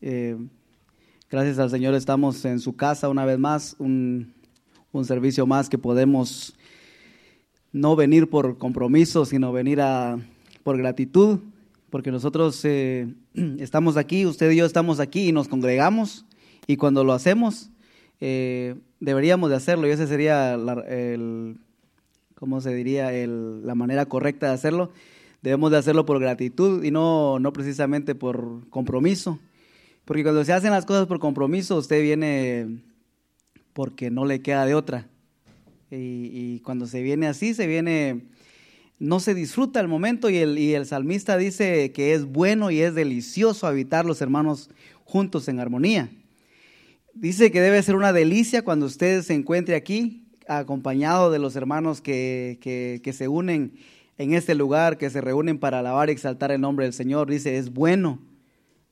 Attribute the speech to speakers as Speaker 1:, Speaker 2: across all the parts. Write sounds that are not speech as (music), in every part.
Speaker 1: Eh, gracias al Señor estamos en su casa una vez más, un, servicio más que podemos no venir por compromiso, sino venir a, por gratitud, porque nosotros eh, (clears throat) estamos aquí, usted y yo estamos aquí y nos congregamos, y cuando lo hacemos, eh, deberíamos de hacerlo, y ese sería el, ¿cómo se diría? la manera correcta de hacerlo debemos de hacerlo por gratitud y no, no precisamente por compromiso. Porque cuando se hacen las cosas por compromiso, usted viene porque no le queda de otra. Y, cuando se viene así, se viene, no se disfruta el momento y el, y el salmista dice que es bueno y es delicioso habitar los hermanos juntos en armonía. Dice que debe ser una delicia cuando usted se encuentre aquí, acompañado de los hermanos que, se unen en este lugar, que se reúnen para alabar y exaltar el nombre del Señor. Dice, es bueno,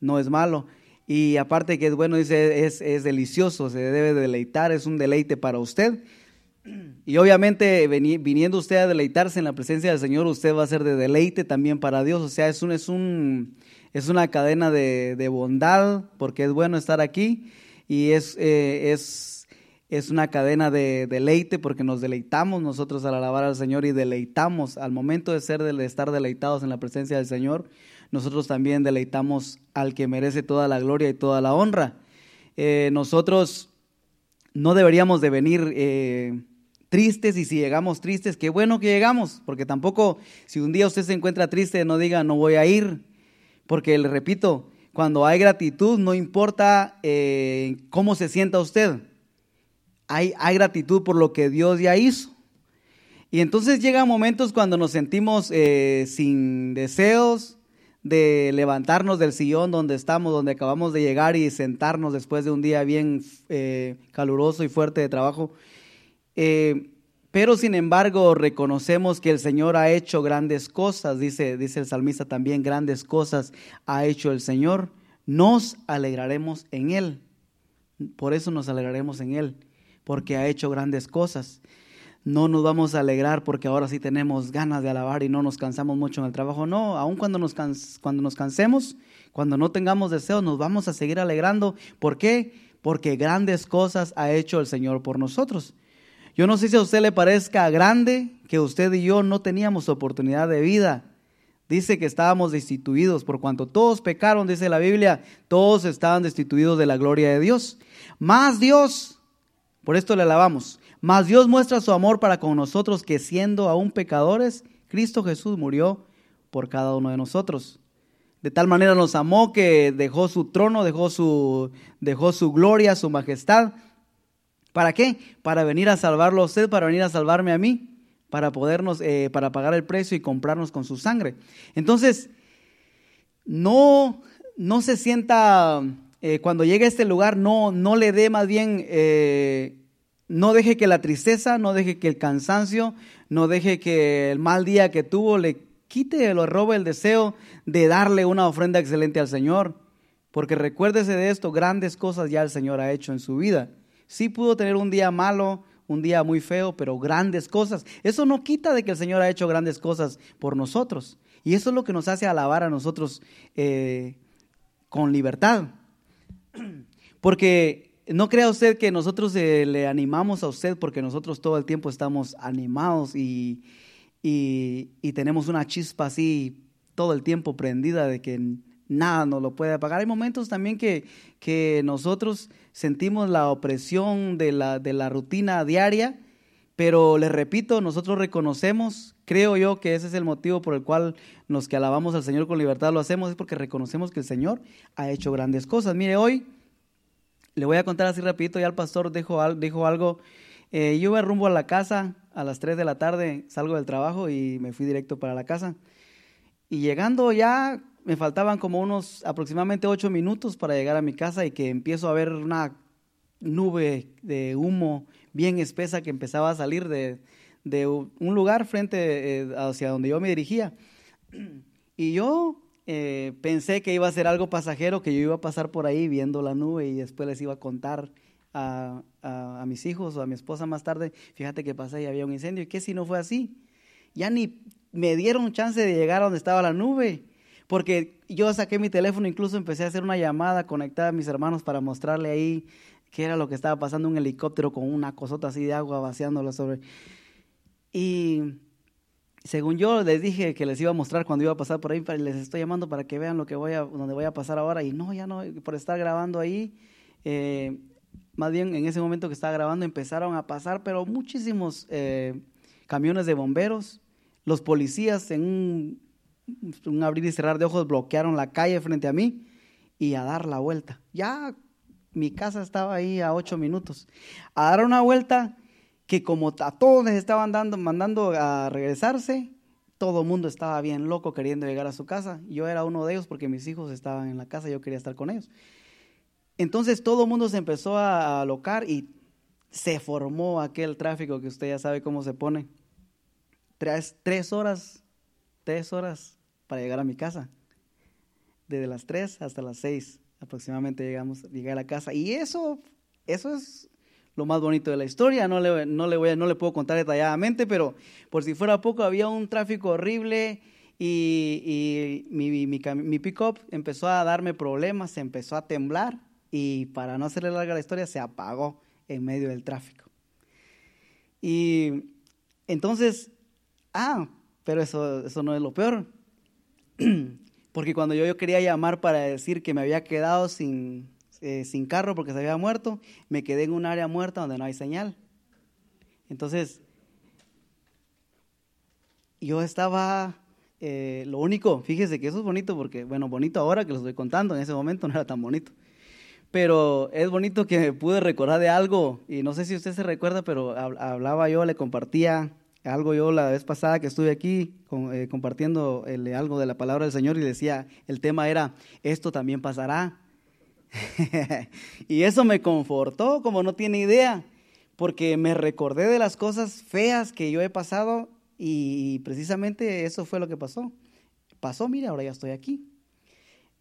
Speaker 1: no es malo. Y aparte que es bueno, dice, es, es delicioso, se debe deleitar, es un deleite para usted. Y obviamente viniendo usted a deleitarse en la presencia del Señor, usted va a ser de deleite también para Dios. O sea, es, un, es, un, es una cadena de, de bondad, porque es bueno estar aquí y es, eh, es es una cadena de deleite porque nos deleitamos nosotros al alabar al Señor y deleitamos al momento de ser de estar deleitados en la presencia del Señor, nosotros también deleitamos al que merece toda la gloria y toda la honra. Eh, nosotros no deberíamos de venir eh, tristes y si llegamos tristes, qué bueno que llegamos, porque tampoco si un día usted se encuentra triste, no diga no voy a ir, porque le repito, cuando hay gratitud no importa eh, cómo se sienta usted hay, gratitud por lo que Dios ya hizo. Y entonces llegan momentos cuando nos sentimos sin deseos de levantarnos del sillón donde estamos, donde acabamos de llegar y sentarnos después de un día bien eh, caluroso y fuerte de trabajo. Eh, pero sin embargo reconocemos que el Señor ha hecho grandes cosas, dice, dice el salmista también, grandes cosas ha hecho el Señor. Nos alegraremos en Él. Por eso nos alegraremos en Él porque ha hecho grandes cosas. No nos vamos a alegrar porque ahora sí tenemos ganas de alabar y no nos cansamos mucho en el trabajo. No, aun cuando nos, cuando nos cansemos, cuando no tengamos deseos, nos vamos a seguir alegrando. ¿Por qué? Porque grandes cosas ha hecho el Señor por nosotros. Yo no sé si a usted le parezca grande que usted y yo no teníamos oportunidad de vida. Dice que estábamos destituidos por cuanto todos pecaron, dice la Biblia, todos estaban destituidos de la gloria de Dios. Más Dios por esto le alabamos. Mas Dios muestra su amor para con nosotros que siendo aún pecadores, Cristo Jesús murió por cada uno de nosotros. De tal manera nos amó que dejó su trono, dejó su, dejó su gloria, su majestad. ¿Para qué? Para venir a salvarlo a usted, para venir a salvarme a mí, para podernos, eh, para pagar el precio y comprarnos con su sangre. Entonces, no, no se sienta eh, cuando llegue a este lugar no, no le dé más bien, eh, no deje que la tristeza, no deje que el cansancio, no deje que el mal día que tuvo le quite, lo robe el deseo de darle una ofrenda excelente al Señor. Porque recuérdese de esto, grandes cosas ya el Señor ha hecho en su vida. Sí pudo tener un día malo, un día muy feo, pero grandes cosas. Eso no quita de que el Señor ha hecho grandes cosas por nosotros. Y eso es lo que nos hace alabar a nosotros eh, con libertad. (clears throat) Porque no crea usted que nosotros eh, le animamos a usted porque nosotros todo el tiempo estamos animados y, y, tenemos una chispa así todo el tiempo prendida de que nada nos lo puede apagar. Hay momentos también que, que nosotros sentimos la opresión de la, de la rutina diaria, pero le repito, nosotros reconocemos, creo yo que ese es el motivo por el cual los que alabamos al Señor con libertad lo hacemos, es porque reconocemos que el Señor ha hecho grandes cosas. Mire, hoy le voy a contar así rapidito, ya el pastor dijo, algo. Eh, yo iba rumbo a la casa a las 3 de la tarde, salgo del trabajo y me fui directo para la casa. Y llegando ya, me faltaban como unos aproximadamente 8 minutos para llegar a mi casa y que empiezo a ver una nube de humo bien espesa que empezaba a salir de, un lugar frente eh, hacia donde yo me dirigía. (clears throat) Y yo eh, pensé que iba a ser algo pasajero, que yo iba a pasar por ahí viendo la nube y después les iba a contar a, mis hijos o a mi esposa más tarde, fíjate que pasé y había un incendio. ¿Y qué si no fue así? Ya ni me dieron chance de llegar a donde estaba la nube, Porque yo saqué mi teléfono, incluso empecé a hacer una llamada conectada a mis hermanos para mostrarle ahí qué era lo que estaba pasando, un helicóptero con una cosota así de agua vaciándolo sobre... Y según yo les dije que les iba a mostrar cuando iba a pasar por ahí, les estoy llamando para que vean lo que voy a, donde voy a pasar ahora. Y no, ya no, por estar grabando ahí, eh, más bien en ese momento que estaba grabando empezaron a pasar, pero muchísimos eh, camiones de bomberos, los policías en un, un, abrir y cerrar de ojos bloquearon la calle frente a mí y a dar la vuelta. Ya mi casa estaba ahí a ocho minutos. A dar una vuelta que como a todos les estaban dando, mandando a regresarse, todo el mundo estaba bien loco queriendo llegar a su casa. Yo era uno de ellos porque mis hijos estaban en la casa, yo quería estar con ellos. Entonces todo el mundo se empezó a alocar y se formó aquel tráfico que usted ya sabe cómo se pone. Tres, tres horas, tres horas para llegar a mi casa. Desde las tres hasta las seis aproximadamente llegamos, llegué a la casa. Y eso, eso es lo más bonito de la historia. No le, no le, voy no le puedo contar detalladamente, pero por si fuera poco, había un tráfico horrible y, y mi, mi, mi pick-up empezó a darme problemas, empezó a temblar y para no hacerle larga la historia, se apagó en medio del tráfico. Y entonces, ah, pero eso, eso no es lo peor. (clears throat) Porque cuando yo, yo quería llamar para decir que me había quedado sin, eh, sin carro porque se había muerto, me quedé en un área muerta donde no hay señal. Entonces, yo estaba, eh, lo único, fíjese que eso es bonito porque, bueno, bonito ahora que lo estoy contando, en ese momento no era tan bonito pero es bonito que pude recordar de algo, y no sé si usted se recuerda, pero hablaba yo, le compartía algo yo la vez pasada que estuve aquí eh, compartiendo algo de la palabra del Señor y decía, el tema era, esto también pasará. (laughs) y eso me confortó, como no tiene idea, porque me recordé de las cosas feas que yo he pasado y precisamente eso fue lo que pasó. Pasó, mire, ahora ya estoy aquí.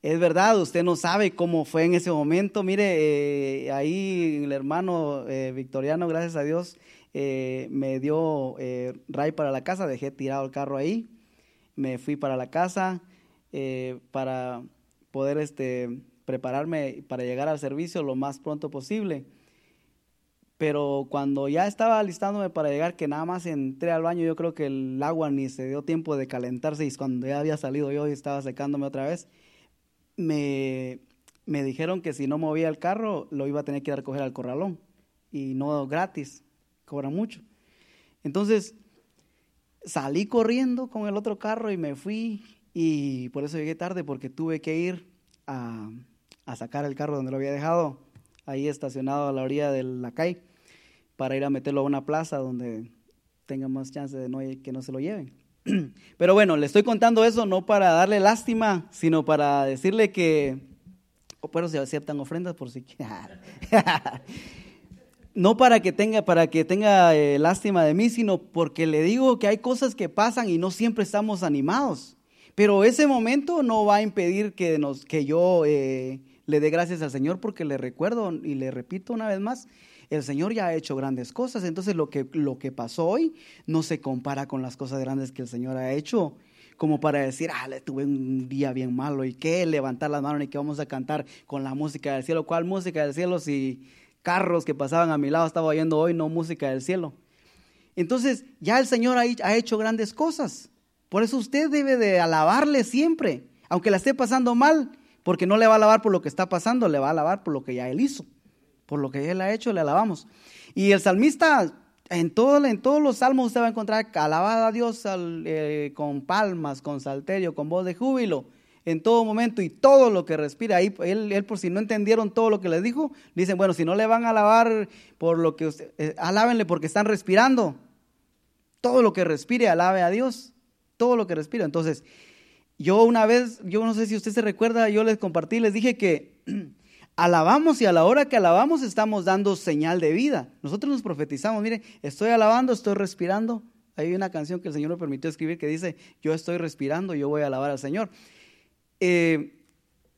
Speaker 1: Es verdad, usted no sabe cómo fue en ese momento. Mire, eh, ahí el hermano eh, Victoriano, gracias a Dios, eh, me dio ray para la casa, dejé tirado el carro ahí, me fui para la casa para poder este, prepararme para llegar al servicio lo más pronto posible. Pero cuando ya estaba alistándome para llegar, que nada más entré al baño, yo creo que el agua ni se dio tiempo de calentarse y cuando ya había salido yo y estaba secándome otra vez, me, me dijeron que si no movía el carro, lo iba a tener que ir a recoger al corralón. Y no gratis, cobra mucho. Entonces, salí corriendo con el otro carro y me fui. Y por eso llegué tarde, porque tuve que ir a, a sacar el carro donde lo había dejado, ahí estacionado a la orilla de la calle, para ir a meterlo a una plaza donde tenga más chance de que no se lo lleven. (clears throat) Pero bueno, le estoy contando eso no para darle lástima, sino para decirle que, o pero se aceptan ofrendas por si (laughs) no para que tenga, para que tenga eh, lástima de mí, sino porque le digo que hay cosas que pasan y no siempre estamos animados. Pero ese momento no va a impedir que, nos, que yo eh, le dé gracias al Señor porque le recuerdo y le repito una vez más, el Señor ya ha hecho grandes cosas, entonces lo que, lo que pasó hoy no se compara con las cosas grandes que el Señor ha hecho como para decir, ah, le tuve un día bien malo y qué, levantar las manos y que vamos a cantar con la música del cielo. ¿Cuál música del cielo si carros que pasaban a mi lado estaba oyendo hoy no música del cielo? Entonces ya el Señor ha, hecho grandes cosas. Por eso usted debe de alabarle siempre, aunque la esté pasando mal, porque no le va a alabar por lo que está pasando, le va a alabar por lo que ya Él hizo por lo que Él ha hecho, le alabamos. Y el salmista, en, todo, en todos los salmos usted va a encontrar alabada a Dios eh, con palmas, con salterio, con voz de júbilo, en todo momento y todo lo que respira. Ahí, él, por si no entendieron todo lo que le dijo, dicen, bueno, si no le van a alabar por lo que usted, eh, alábenle porque están respirando. Todo lo que respire, alabe a Dios. Todo lo que respira. Entonces, yo una vez, yo no sé si usted se recuerda, yo les compartí, les dije que (clears throat) alabamos y a la hora que alabamos estamos dando señal de vida. Nosotros nos profetizamos, mire, estoy alabando, estoy respirando. Hay una canción que el Señor me permitió escribir que dice, yo estoy respirando, yo voy a alabar al Señor. Eh,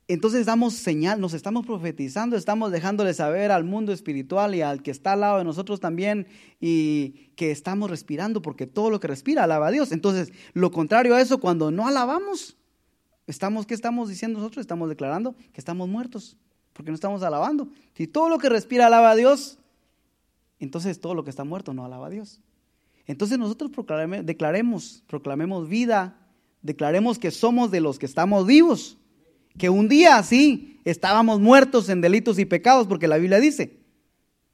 Speaker 1: entonces damos señal, nos estamos profetizando, estamos dejándole saber al mundo espiritual y al que está al lado de nosotros también y que estamos respirando porque todo lo que respira alaba a Dios. Entonces, lo contrario a eso, cuando no alabamos, Estamos, ¿Qué estamos diciendo nosotros? Estamos declarando que estamos muertos, porque no estamos alabando. Si todo lo que respira alaba a Dios, entonces todo lo que está muerto no alaba a Dios. Entonces nosotros declaremos, proclamemos vida, declaremos que somos de los que estamos vivos, que un día sí estábamos muertos en delitos y pecados, porque la Biblia dice,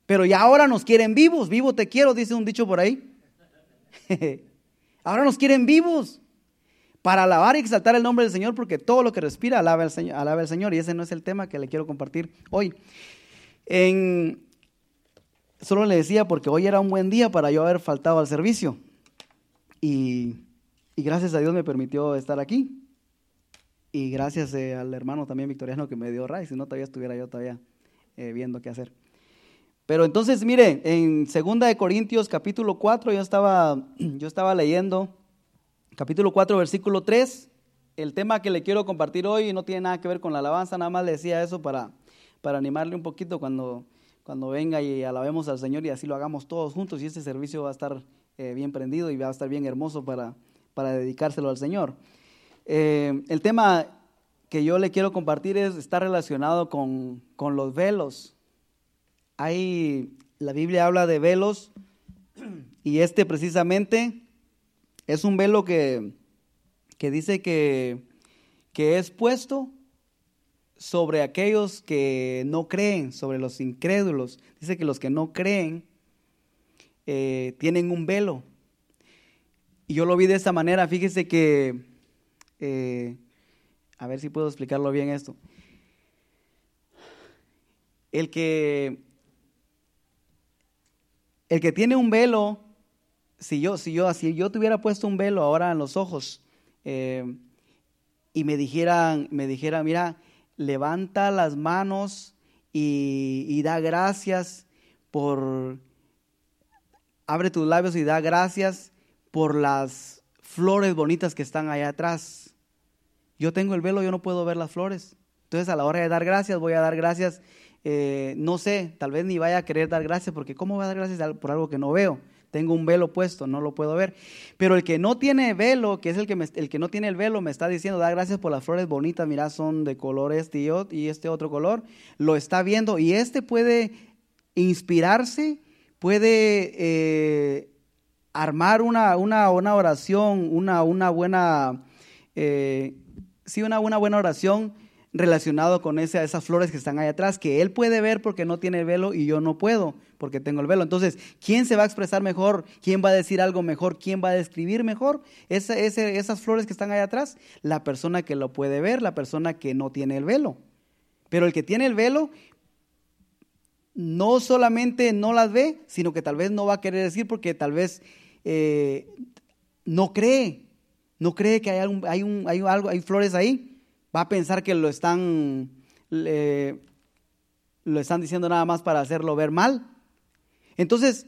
Speaker 1: pero ya ahora nos quieren vivos, vivo te quiero, dice un dicho por ahí. (laughs) ahora nos quieren vivos para alabar y exaltar el nombre del Señor, porque todo lo que respira alaba al Señor, alaba al Señor y ese no es el tema que le quiero compartir hoy. En, solo le decía porque hoy era un buen día para yo haber faltado al servicio. Y, gracias a Dios me permitió estar aquí. Y gracias eh, al hermano también victoriano que me dio ray, si no todavía estuviera yo todavía eh, viendo qué hacer. Pero entonces, mire, en 2 de Corintios capítulo 4 yo estaba, (clears throat) yo estaba leyendo, capítulo 4 versículo 3, el tema que le quiero compartir hoy no tiene nada que ver con la alabanza, nada más le decía eso para, para animarle un poquito cuando cuando venga y alabemos al Señor y así lo hagamos todos juntos y este servicio va a estar eh, bien prendido y va a estar bien hermoso para, para dedicárselo al Señor. Eh, el tema que yo le quiero compartir es, está relacionado con, con los velos. Hay, la Biblia habla de velos (clears throat) y este precisamente es un velo que, que dice que, que es puesto sobre aquellos que no creen, sobre los incrédulos. Dice que los que no creen eh, tienen un velo. Y yo lo vi de esta manera. Fíjese que, eh, a ver si puedo explicarlo bien esto. El que, el que tiene un velo, si yo, si yo, si yo tuviera puesto un velo ahora en los ojos eh, y me dijeran, me dijera, mira, levanta las manos y, da gracias por, abre tus labios y da gracias por las flores bonitas que están allá atrás. Yo tengo el velo, yo no puedo ver las flores. Entonces a la hora de dar gracias voy a dar gracias, eh, no sé, tal vez ni vaya a querer dar gracias porque ¿cómo voy a dar gracias por algo que no veo? tengo un velo puesto, no lo puedo ver. Pero el que no tiene velo, que es el que, el que no tiene el velo, me está diciendo, da gracias por las flores bonitas, mira, son de color este y este otro color, lo está viendo y este puede inspirarse, puede eh, armar una, una, una, oración, una, una buena, eh, sí, una, buena oración relacionado con esas flores que están ahí atrás, que él puede ver porque no tiene el velo y yo no puedo porque tengo el velo. Entonces, ¿quién se va a expresar mejor? ¿Quién va a decir algo mejor? ¿Quién va a describir mejor esas flores que están ahí atrás? La persona que lo puede ver, la persona que no tiene el velo. Pero el que tiene el velo no solamente no las ve, sino que tal vez no va a querer decir porque tal vez eh, no cree, no cree que hay, hay, un, hay, algo, hay flores ahí va a pensar que lo están, lo están diciendo nada más para hacerlo ver mal. Entonces,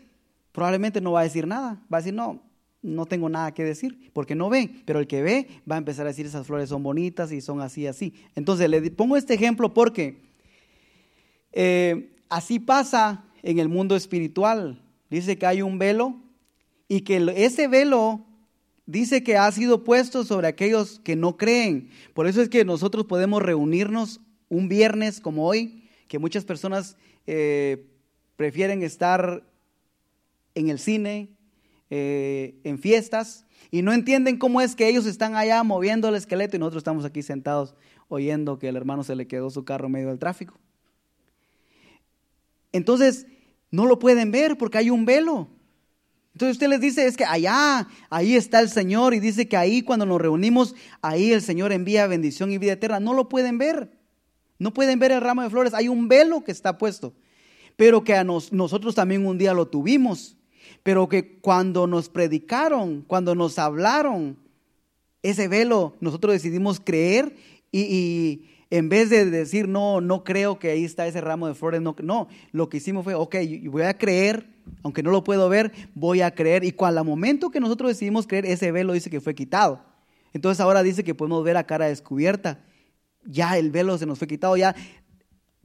Speaker 1: probablemente no va a decir nada, va a decir, no, no tengo nada que decir, porque no ve, pero el que ve va a empezar a decir, esas flores son bonitas y son así, así. Entonces, le pongo este ejemplo porque eh, así pasa en el mundo espiritual. Dice que hay un velo y que ese velo dice que ha sido puesto sobre aquellos que no creen. Por eso es que nosotros podemos reunirnos un viernes como hoy, que muchas personas eh, prefieren estar en el cine, eh, en fiestas, y no entienden cómo es que ellos están allá moviendo el esqueleto y nosotros estamos aquí sentados oyendo que el hermano se le quedó su carro en medio del tráfico. Entonces, no lo pueden ver porque hay un velo. Entonces usted les dice, es que allá, ahí está el Señor y dice que ahí cuando nos reunimos, ahí el Señor envía bendición y vida eterna. No lo pueden ver. No pueden ver el ramo de flores. Hay un velo que está puesto. Pero que a nosotros también un día lo tuvimos. Pero que cuando nos predicaron, cuando nos hablaron, ese velo, nosotros decidimos creer y, en vez de decir, no, no creo que ahí está ese ramo de flores, no, no, lo que hicimos fue, ok, voy a creer aunque no lo puedo ver, voy a creer. Y cuando al momento que nosotros decidimos creer, ese velo dice que fue quitado. Entonces ahora dice que podemos ver a cara descubierta. Ya el velo se nos fue quitado, ya,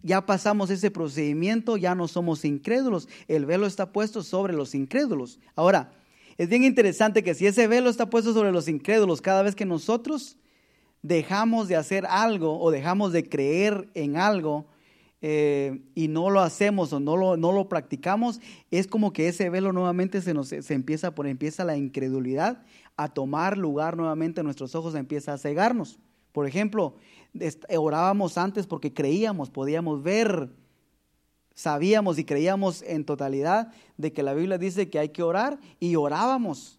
Speaker 1: ya pasamos ese procedimiento, ya no somos incrédulos. El velo está puesto sobre los incrédulos. Ahora, es bien interesante que si ese velo está puesto sobre los incrédulos, cada vez que nosotros dejamos de hacer algo o dejamos de creer en algo eh, y no lo hacemos o no lo, no lo practicamos, es como que ese velo nuevamente se, nos, se empieza por empieza la incredulidad a tomar lugar nuevamente en nuestros ojos, empieza a cegarnos. Por ejemplo, orábamos antes porque creíamos, podíamos ver, sabíamos y creíamos en totalidad de que la Biblia dice que hay que orar y orábamos.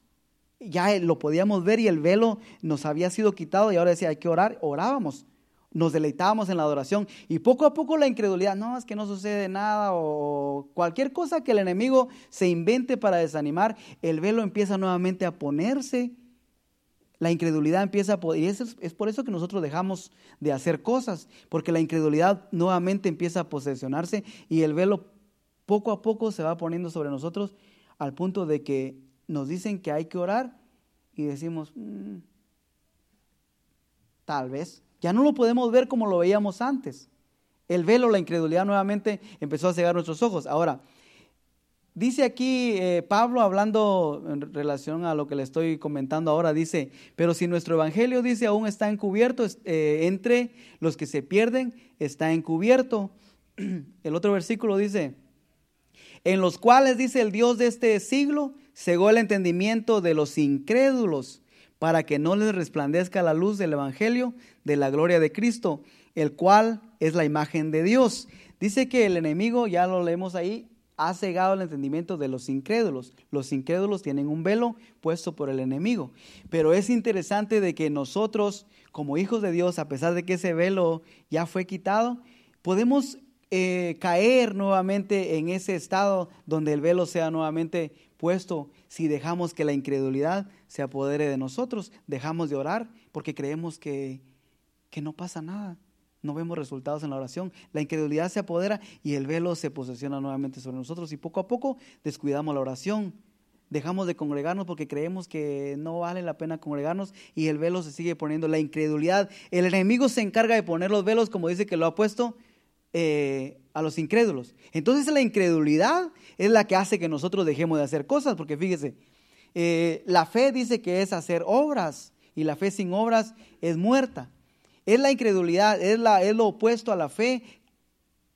Speaker 1: Ya lo podíamos ver y el velo nos había sido quitado y ahora decía hay que orar, orábamos. Nos deleitábamos en la adoración y poco a poco la incredulidad, no, es que no sucede nada o cualquier cosa que el enemigo se invente para desanimar, el velo empieza nuevamente a ponerse la incredulidad empieza a y es, es, por eso que nosotros dejamos de hacer cosas, porque la incredulidad nuevamente empieza a posesionarse y el velo poco a poco se va poniendo sobre nosotros al punto de que nos dicen que hay que orar y decimos, mm, tal vez, ya no lo podemos ver como lo veíamos antes. El velo, la incredulidad nuevamente empezó a cegar nuestros ojos. Ahora, Dice aquí eh, Pablo hablando en relación a lo que le estoy comentando ahora, dice, pero si nuestro evangelio dice aún está encubierto, eh, entre los que se pierden está encubierto. (clears throat) El otro versículo dice, en los cuales dice el Dios de este siglo, cegó el entendimiento de los incrédulos para que no les resplandezca la luz del evangelio de la gloria de Cristo, el cual es la imagen de Dios. Dice que el enemigo, ya lo leemos ahí, ha cegado el entendimiento de los incrédulos. Los incrédulos tienen un velo puesto por el enemigo. Pero es interesante de que nosotros, como hijos de Dios, a pesar de que ese velo ya fue quitado, podemos eh, caer nuevamente en ese estado donde el velo sea nuevamente puesto si dejamos que la incredulidad se apodere de nosotros, dejamos de orar porque creemos que, que no pasa nada no vemos resultados en la oración, la incredulidad se apodera y el velo se posesiona nuevamente sobre nosotros y poco a poco descuidamos la oración. Dejamos de congregarnos porque creemos que no vale la pena congregarnos y el velo se sigue poniendo. La incredulidad, el enemigo se encarga de poner los velos como dice que lo ha puesto eh, a los incrédulos. Entonces la incredulidad es la que hace que nosotros dejemos de hacer cosas porque fíjese, eh, la fe dice que es hacer obras y la fe sin obras es muerta. Es la incredulidad, es, la, es lo opuesto a la fe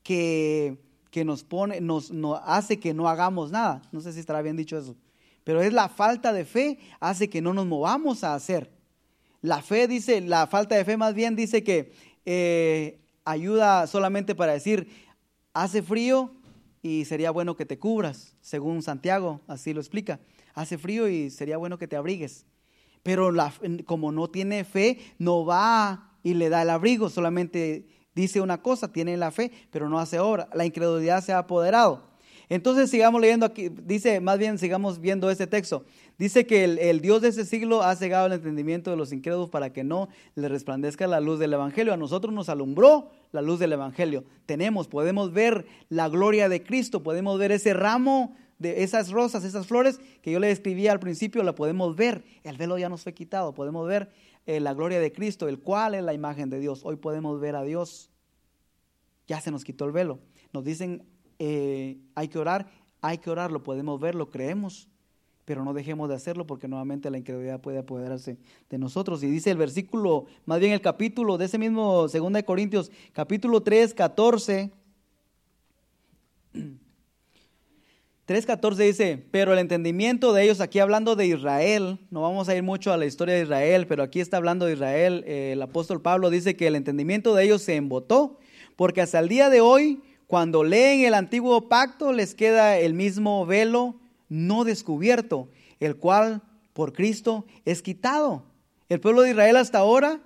Speaker 1: que, que nos pone, nos, hace que no hagamos nada. No sé si estará bien dicho eso. Pero es la falta de fe hace que no nos movamos a hacer. La fe dice, la falta de fe más bien dice que eh, ayuda solamente para decir, hace frío y sería bueno que te cubras, según Santiago, así lo explica. Hace frío y sería bueno que te abrigues. Pero la, como no tiene fe, no va y le da el abrigo, solamente dice una cosa, tiene la fe, pero no hace obra. La incredulidad se ha apoderado. Entonces sigamos leyendo aquí, dice, más bien sigamos viendo este texto. Dice que el, Dios de ese siglo ha cegado el entendimiento de los incrédulos para que no le resplandezca la luz del Evangelio. A nosotros nos alumbró la luz del Evangelio. Tenemos, podemos ver la gloria de Cristo, podemos ver ese ramo de esas rosas, esas flores que yo le describía al principio, la podemos ver. El velo ya nos fue quitado, podemos ver eh, la gloria de Cristo, el cual es la imagen de Dios. Hoy podemos ver a Dios. Ya se nos quitó el velo. Nos dicen, eh, hay que orar, hay que orar, lo podemos ver, lo creemos, pero no dejemos de hacerlo porque nuevamente la incredulidad puede apoderarse de nosotros. Y dice el versículo, más bien el capítulo de ese mismo 2 Corintios, capítulo 3, 14. 3.14 dice, pero el entendimiento de ellos, aquí hablando de Israel, no vamos a ir mucho a la historia de Israel, pero aquí está hablando de Israel, eh, el apóstol Pablo dice que el entendimiento de ellos se embotó, porque hasta el día de hoy, cuando leen el antiguo pacto, les queda el mismo velo no descubierto, el cual por Cristo es quitado. El pueblo de Israel hasta ahora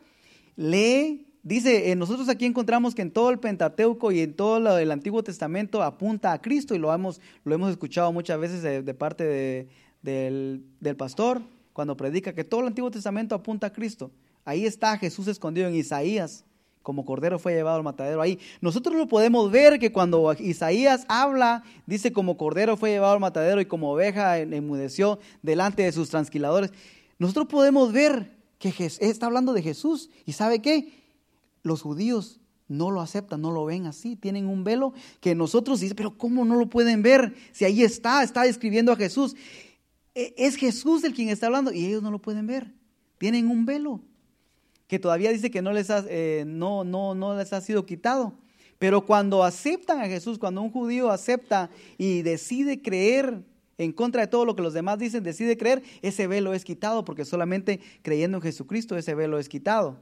Speaker 1: lee Dice, eh, nosotros aquí encontramos que en todo el Pentateuco y en todo el Antiguo Testamento apunta a Cristo y lo hemos, lo hemos escuchado muchas veces de, parte del, pastor cuando predica que todo el Antiguo Testamento apunta a Cristo. Ahí está Jesús escondido en Isaías, como cordero fue llevado al matadero ahí. Nosotros lo podemos ver que cuando Isaías habla, dice como cordero fue llevado al matadero y como oveja enmudeció delante de sus transquiladores. Nosotros podemos ver que está hablando de Jesús y ¿sabe qué? Los judíos no lo aceptan, no lo ven así, tienen un velo que nosotros dicen, pero ¿cómo no lo pueden ver? Si ahí está, está describiendo a Jesús. E, es Jesús el quien está hablando y ellos no lo pueden ver. Tienen un velo. Que todavía dice que no les ha, eh, no, no, no les ha sido quitado. Pero cuando aceptan a Jesús, cuando un judío acepta y decide creer en contra de todo lo que los demás dicen, decide creer, ese velo es quitado, porque solamente creyendo en Jesucristo ese velo es quitado.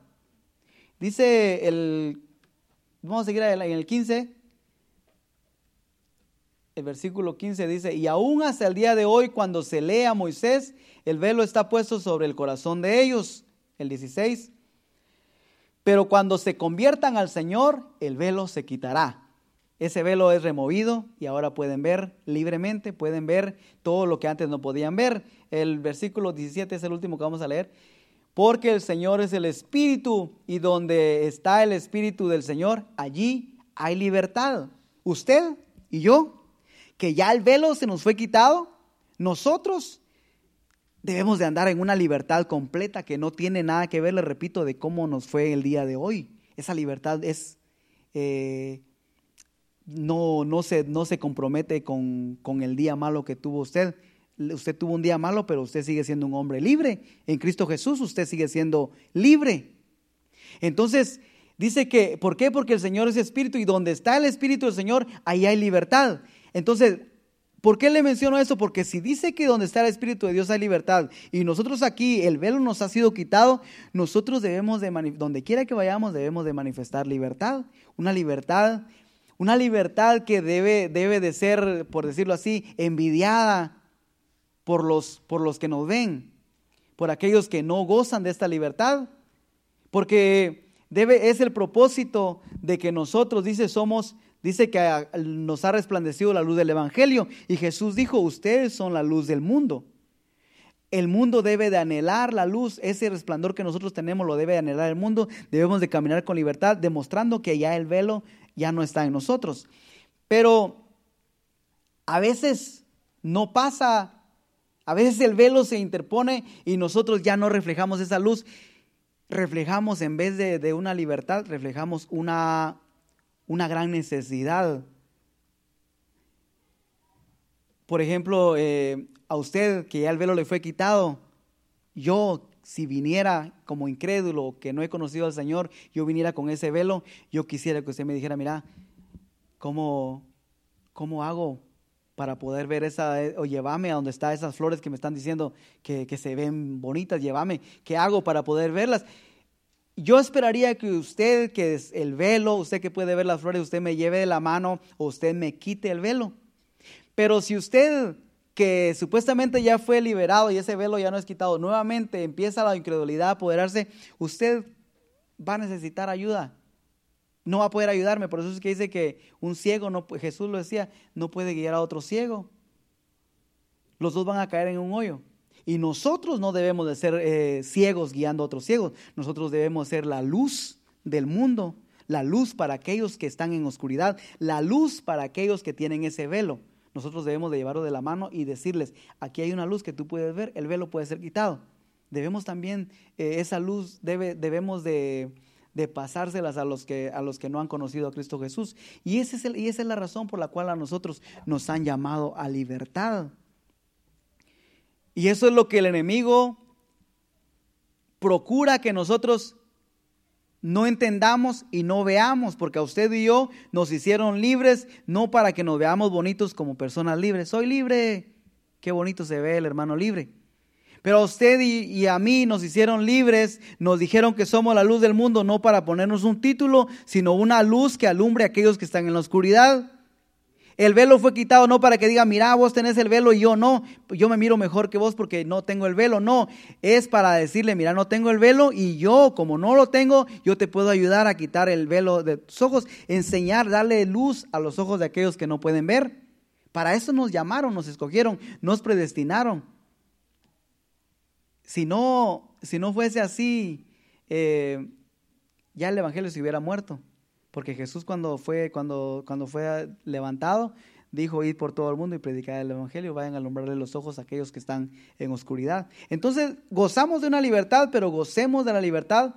Speaker 1: Dice el, vamos a seguir en el 15, el versículo 15 dice, y aún hasta el día de hoy, cuando se lea a Moisés, el velo está puesto sobre el corazón de ellos. El 16, pero cuando se conviertan al Señor, el velo se quitará. Ese velo es removido y ahora pueden ver libremente, pueden ver todo lo que antes no podían ver. El versículo 17 es el último que vamos a leer. Porque el Señor es el Espíritu y donde está el Espíritu del Señor, allí hay libertad. Usted y yo, que ya el velo se nos fue quitado, nosotros debemos de andar en una libertad completa que no tiene nada que ver, le repito, de cómo nos fue el día de hoy. Esa libertad es, eh, no, no, se, no se compromete con, con el día malo que tuvo usted. Usted tuvo un día malo, pero usted sigue siendo un hombre libre. En Cristo Jesús usted sigue siendo libre. Entonces, dice que, ¿por qué? Porque el Señor es espíritu y donde está el espíritu del Señor, ahí hay libertad. Entonces, ¿Por qué le menciono eso? Porque si dice que donde está el Espíritu de Dios hay libertad y nosotros aquí el velo nos ha sido quitado, nosotros debemos de, donde quiera que vayamos, debemos de manifestar libertad. Una libertad, una libertad que debe, debe de ser, por decirlo así, envidiada por los, por los que nos ven, por aquellos que no gozan de esta libertad. Porque debe, es el propósito de que nosotros, dice, somos Dice que nos ha resplandecido la luz del Evangelio y Jesús dijo, ustedes son la luz del mundo. El mundo debe de anhelar la luz, ese resplandor que nosotros tenemos lo debe de anhelar el mundo. Debemos de caminar con libertad, demostrando que ya el velo ya no está en nosotros. Pero a veces no pasa, a veces el velo se interpone y nosotros ya no reflejamos esa luz. Reflejamos en vez de, de una libertad, reflejamos una una gran necesidad. Por ejemplo, eh, a usted que ya el velo le fue quitado, yo si viniera como incrédulo, que no he conocido al Señor, yo viniera con ese velo, yo quisiera que usted me dijera, mira, ¿cómo, cómo hago para poder ver esa, o llévame a donde están esas flores que me están diciendo que, que se ven bonitas, llévame, ¿qué hago para poder verlas? Yo esperaría que usted, que es el velo, usted que puede ver las flores, usted me lleve de la mano o usted me quite el velo. Pero si usted, que supuestamente ya fue liberado y ese velo ya no es quitado, nuevamente empieza la incredulidad a apoderarse, usted va a necesitar ayuda. No va a poder ayudarme. Por eso es que dice que un ciego, no, Jesús lo decía, no puede guiar a otro ciego. Los dos van a caer en un hoyo. Y nosotros no debemos de ser eh, ciegos guiando a otros ciegos. Nosotros debemos ser la luz del mundo, la luz para aquellos que están en oscuridad, la luz para aquellos que tienen ese velo. Nosotros debemos de llevarlo de la mano y decirles, aquí hay una luz que tú puedes ver, el velo puede ser quitado. Debemos también, eh, esa luz debe, debemos de, pasárselas a los, que, a los que no han conocido a Cristo Jesús. Y, ese es el, y esa es la razón por la cual a nosotros nos han llamado a libertad. Y eso es lo que el enemigo procura que nosotros no entendamos y no veamos, porque a usted y yo nos hicieron libres, no para que nos veamos bonitos como personas libres. Soy libre. Qué bonito se ve el hermano libre. Pero a usted y, y, a mí nos hicieron libres, nos dijeron que somos la luz del mundo, no para ponernos un título, sino una luz que alumbre a aquellos que están en la oscuridad. El velo fue quitado no para que diga, mira, vos tenés el velo y yo no, yo me miro mejor que vos porque no tengo el velo. No, es para decirle, mira, no tengo el velo y yo, como no lo tengo, yo te puedo ayudar a quitar el velo de tus ojos, enseñar, darle luz a los ojos de aquellos que no pueden ver. Para eso nos llamaron, nos escogieron, nos predestinaron. Si no, si no fuese así, eh, ya el Evangelio se hubiera muerto. Porque Jesús cuando fue, cuando, cuando fue levantado, dijo ir por todo el mundo y predicar el Evangelio, vayan a alumbrarle los ojos a aquellos que están en oscuridad. Entonces, gozamos de una libertad, pero gocemos de la libertad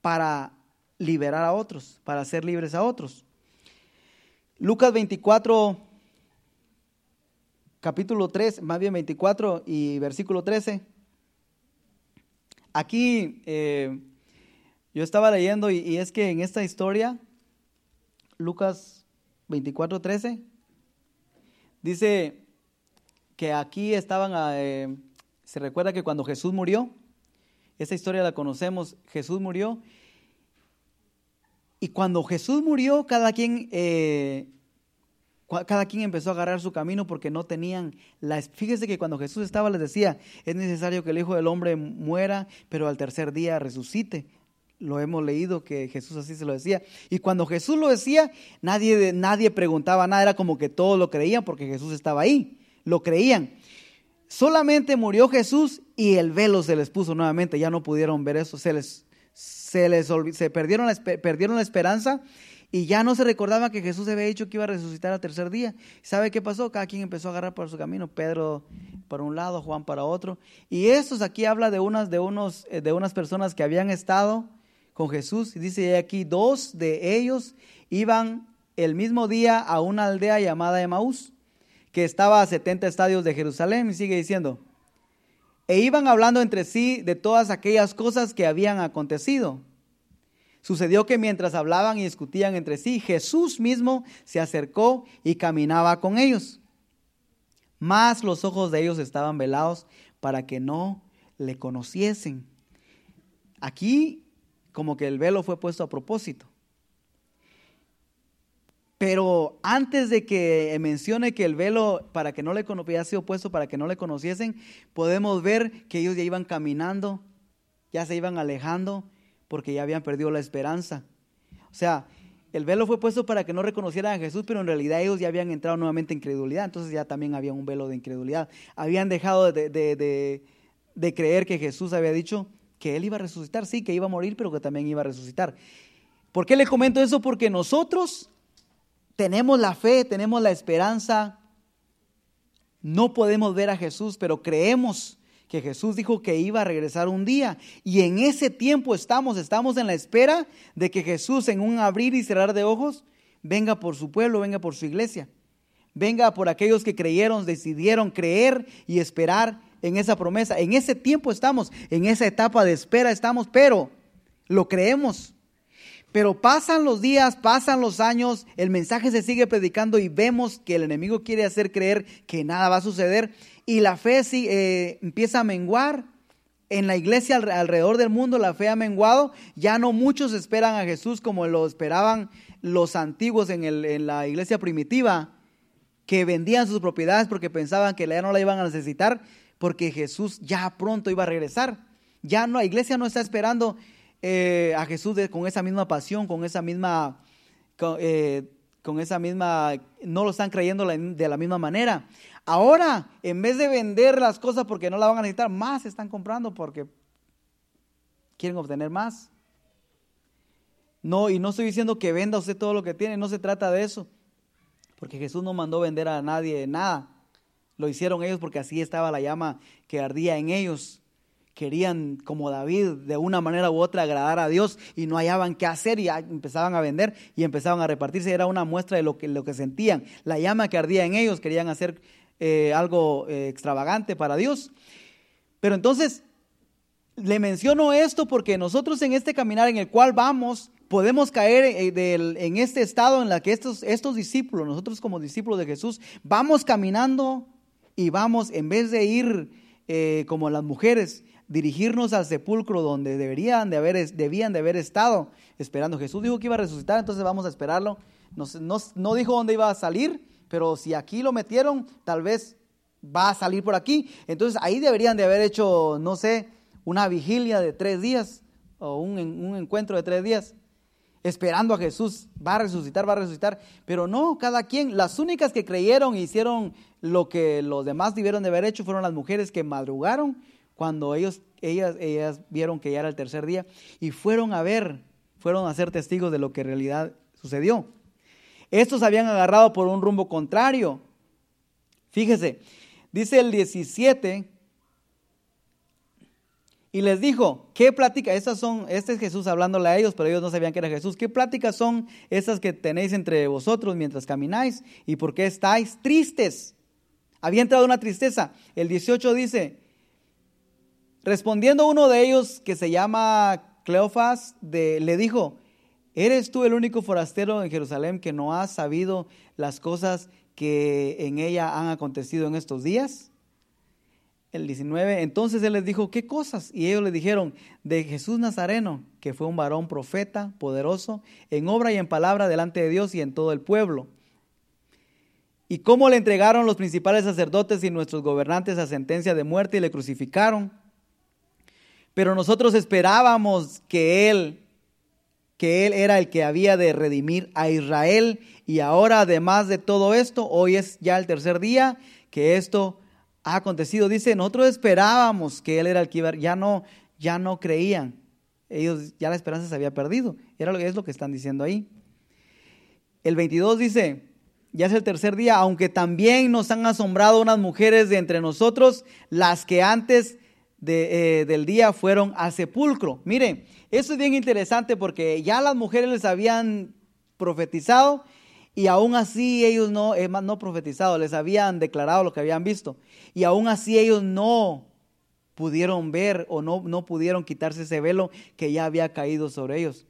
Speaker 1: para liberar a otros, para ser libres a otros. Lucas 24, capítulo 3, más bien 24 y versículo 13. Aquí eh, Yo estaba leyendo y, es que en esta historia, Lucas 24, 13, dice que aquí estaban, eh, se recuerda que cuando Jesús murió, esta historia la conocemos, Jesús murió, y cuando Jesús murió, cada quien eh, cada quien empezó a agarrar su camino porque no tenían la... Fíjese que cuando Jesús estaba les decía, es necesario que el Hijo del Hombre muera, pero al tercer día resucite. Lo hemos leído que Jesús así se lo decía. Y cuando Jesús lo decía, nadie, nadie preguntaba nada, era como que todos lo creían porque Jesús estaba ahí, lo creían. Solamente murió Jesús y el velo se les puso nuevamente, ya no pudieron ver eso, se les, se les se perdieron perdieron la esperanza y ya no se recordaba que Jesús había dicho que iba a resucitar al tercer día. ¿Sabe qué pasó? Cada quien empezó a agarrar por su camino. Pedro para un lado, Juan para otro. Y estos aquí habla de unas, de unos, eh, de unas personas que habían estado con Jesús. Y dice aquí, dos de ellos iban el mismo día a una aldea llamada Emaús, que estaba a 70 estadios de Jerusalén. Y sigue diciendo, e iban hablando entre sí de todas aquellas cosas que habían acontecido. Sucedió que mientras hablaban y discutían entre sí, Jesús mismo se acercó y caminaba con ellos. Mas los ojos de ellos estaban velados para que no le conociesen. Aquí como que el velo fue puesto a propósito. Pero antes de que mencione que el velo para que no le había sido puesto para que no le conociesen, podemos ver que ellos ya iban caminando, ya se iban alejando porque ya habían perdido la esperanza. O sea, el velo fue puesto para que no reconocieran a Jesús, pero en realidad ellos ya habían entrado nuevamente en incredulidad, entonces ya también había un velo de incredulidad. Habían dejado de, creer que Jesús había dicho que Él iba a resucitar, sí, que iba a morir, pero que también iba a resucitar. ¿Por qué le comento eso? Porque nosotros tenemos la fe, tenemos la esperanza, no podemos ver a Jesús, pero creemos que Jesús dijo que iba a regresar un día. Y en ese tiempo estamos, estamos en la espera de que Jesús en un abrir y cerrar de ojos venga por su pueblo, venga por su iglesia. Venga por aquellos que creyeron, decidieron creer y esperar en esa promesa. En ese tiempo estamos, en esa etapa de espera estamos, pero lo creemos. Pero pasan los días, pasan los años, el mensaje se sigue predicando y vemos que el enemigo quiere hacer creer que nada va a suceder y la fe sí, eh, empieza a menguar. En la iglesia alrededor del mundo la fe ha menguado. Ya no muchos esperan a Jesús como lo esperaban los antiguos en, en la iglesia primitiva, que vendían sus propiedades porque pensaban que ya no la iban a necesitar, porque Jesús ya pronto iba a regresar. Ya no, la iglesia no está esperando eh, a Jesús con esa misma pasión, con esa misma, eh, con esa misma, no lo están creyendo de la misma manera. Ahora, en vez de vender las cosas porque no la van a necesitar, más están comprando porque quieren obtener más. No, y no estoy diciendo que venda usted todo lo que tiene, no se trata de eso. Porque Jesús no mandó vender a nadie nada. Lo hicieron ellos porque así estaba la llama que ardía en ellos. Querían, como David, de una manera u otra agradar a Dios y no hallaban qué hacer y empezaban a vender y empezaban a repartirse. Era una muestra de lo que, lo que sentían. La llama que ardía en ellos querían hacer eh, algo eh, extravagante para Dios. Pero entonces, le menciono esto porque nosotros en este caminar en el cual vamos, podemos caer eh, en este estado en la que estos, estos discípulos, nosotros como discípulos de Jesús, vamos caminando y vamos, en vez de ir como las mujeres, dirigirnos al sepulcro donde deberían de haber, debían de haber estado esperando. Jesús dijo que iba a resucitar, entonces vamos a esperarlo. no dijo dónde iba a salir, pero si aquí lo metieron, tal vez va a salir por aquí. Entonces ahí deberían de haber hecho, no sé, una vigilia de tres días o un, un encuentro de tres días, esperando a Jesús, va a resucitar, va a resucitar. Pero no, cada quien, las únicas que creyeron e hicieron lo que los demás debieron de haber hecho fueron las mujeres que madrugaron cuando ellos, ellas, ellas vieron que ya era el tercer día y fueron a ver, fueron a ser testigos de lo que en realidad sucedió. Estos habían agarrado por un rumbo contrario. Fíjese, dice el 17, y les dijo, ¿qué plática? Estas son, este es Jesús hablándole a ellos, pero ellos no sabían que era Jesús. ¿Qué pláticas son esas que tenéis entre vosotros mientras camináis? ¿Y por qué estáis tristes? Había entrado una tristeza. El 18 dice, respondiendo uno de ellos que se llama Cleofas le dijo, ¿eres tú el único forastero en Jerusalén que no ha sabido las cosas que en ella han acontecido en estos días? El 19, entonces él les dijo, ¿qué cosas? Y ellos le dijeron, de Jesús Nazareno, que fue un varón profeta, poderoso, en obra y en palabra delante de Dios y en todo el pueblo. Y cómo le entregaron los principales sacerdotes y nuestros gobernantes a sentencia de muerte y le crucificaron. Pero nosotros esperábamos que él, que él era el que había de redimir a Israel. Y ahora, además de todo esto, hoy es ya el tercer día que esto ha acontecido. Dice, nosotros esperábamos que él era el que ya no, ya no creían. Ellos, ya la esperanza se había perdido. Era lo, es lo que están diciendo ahí. El 22 dice, ya es el tercer día, aunque también nos han asombrado unas mujeres de entre nosotros, las que antes eh, del día fueron al sepulcro. Miren, eso es bien interesante porque ya las mujeres les habían profetizado y aún así ellos no, es más, no profetizado, les habían declarado lo que habían visto. Y aún así ellos no pudieron ver o no, no pudieron quitarse ese velo que ya había caído sobre ellos.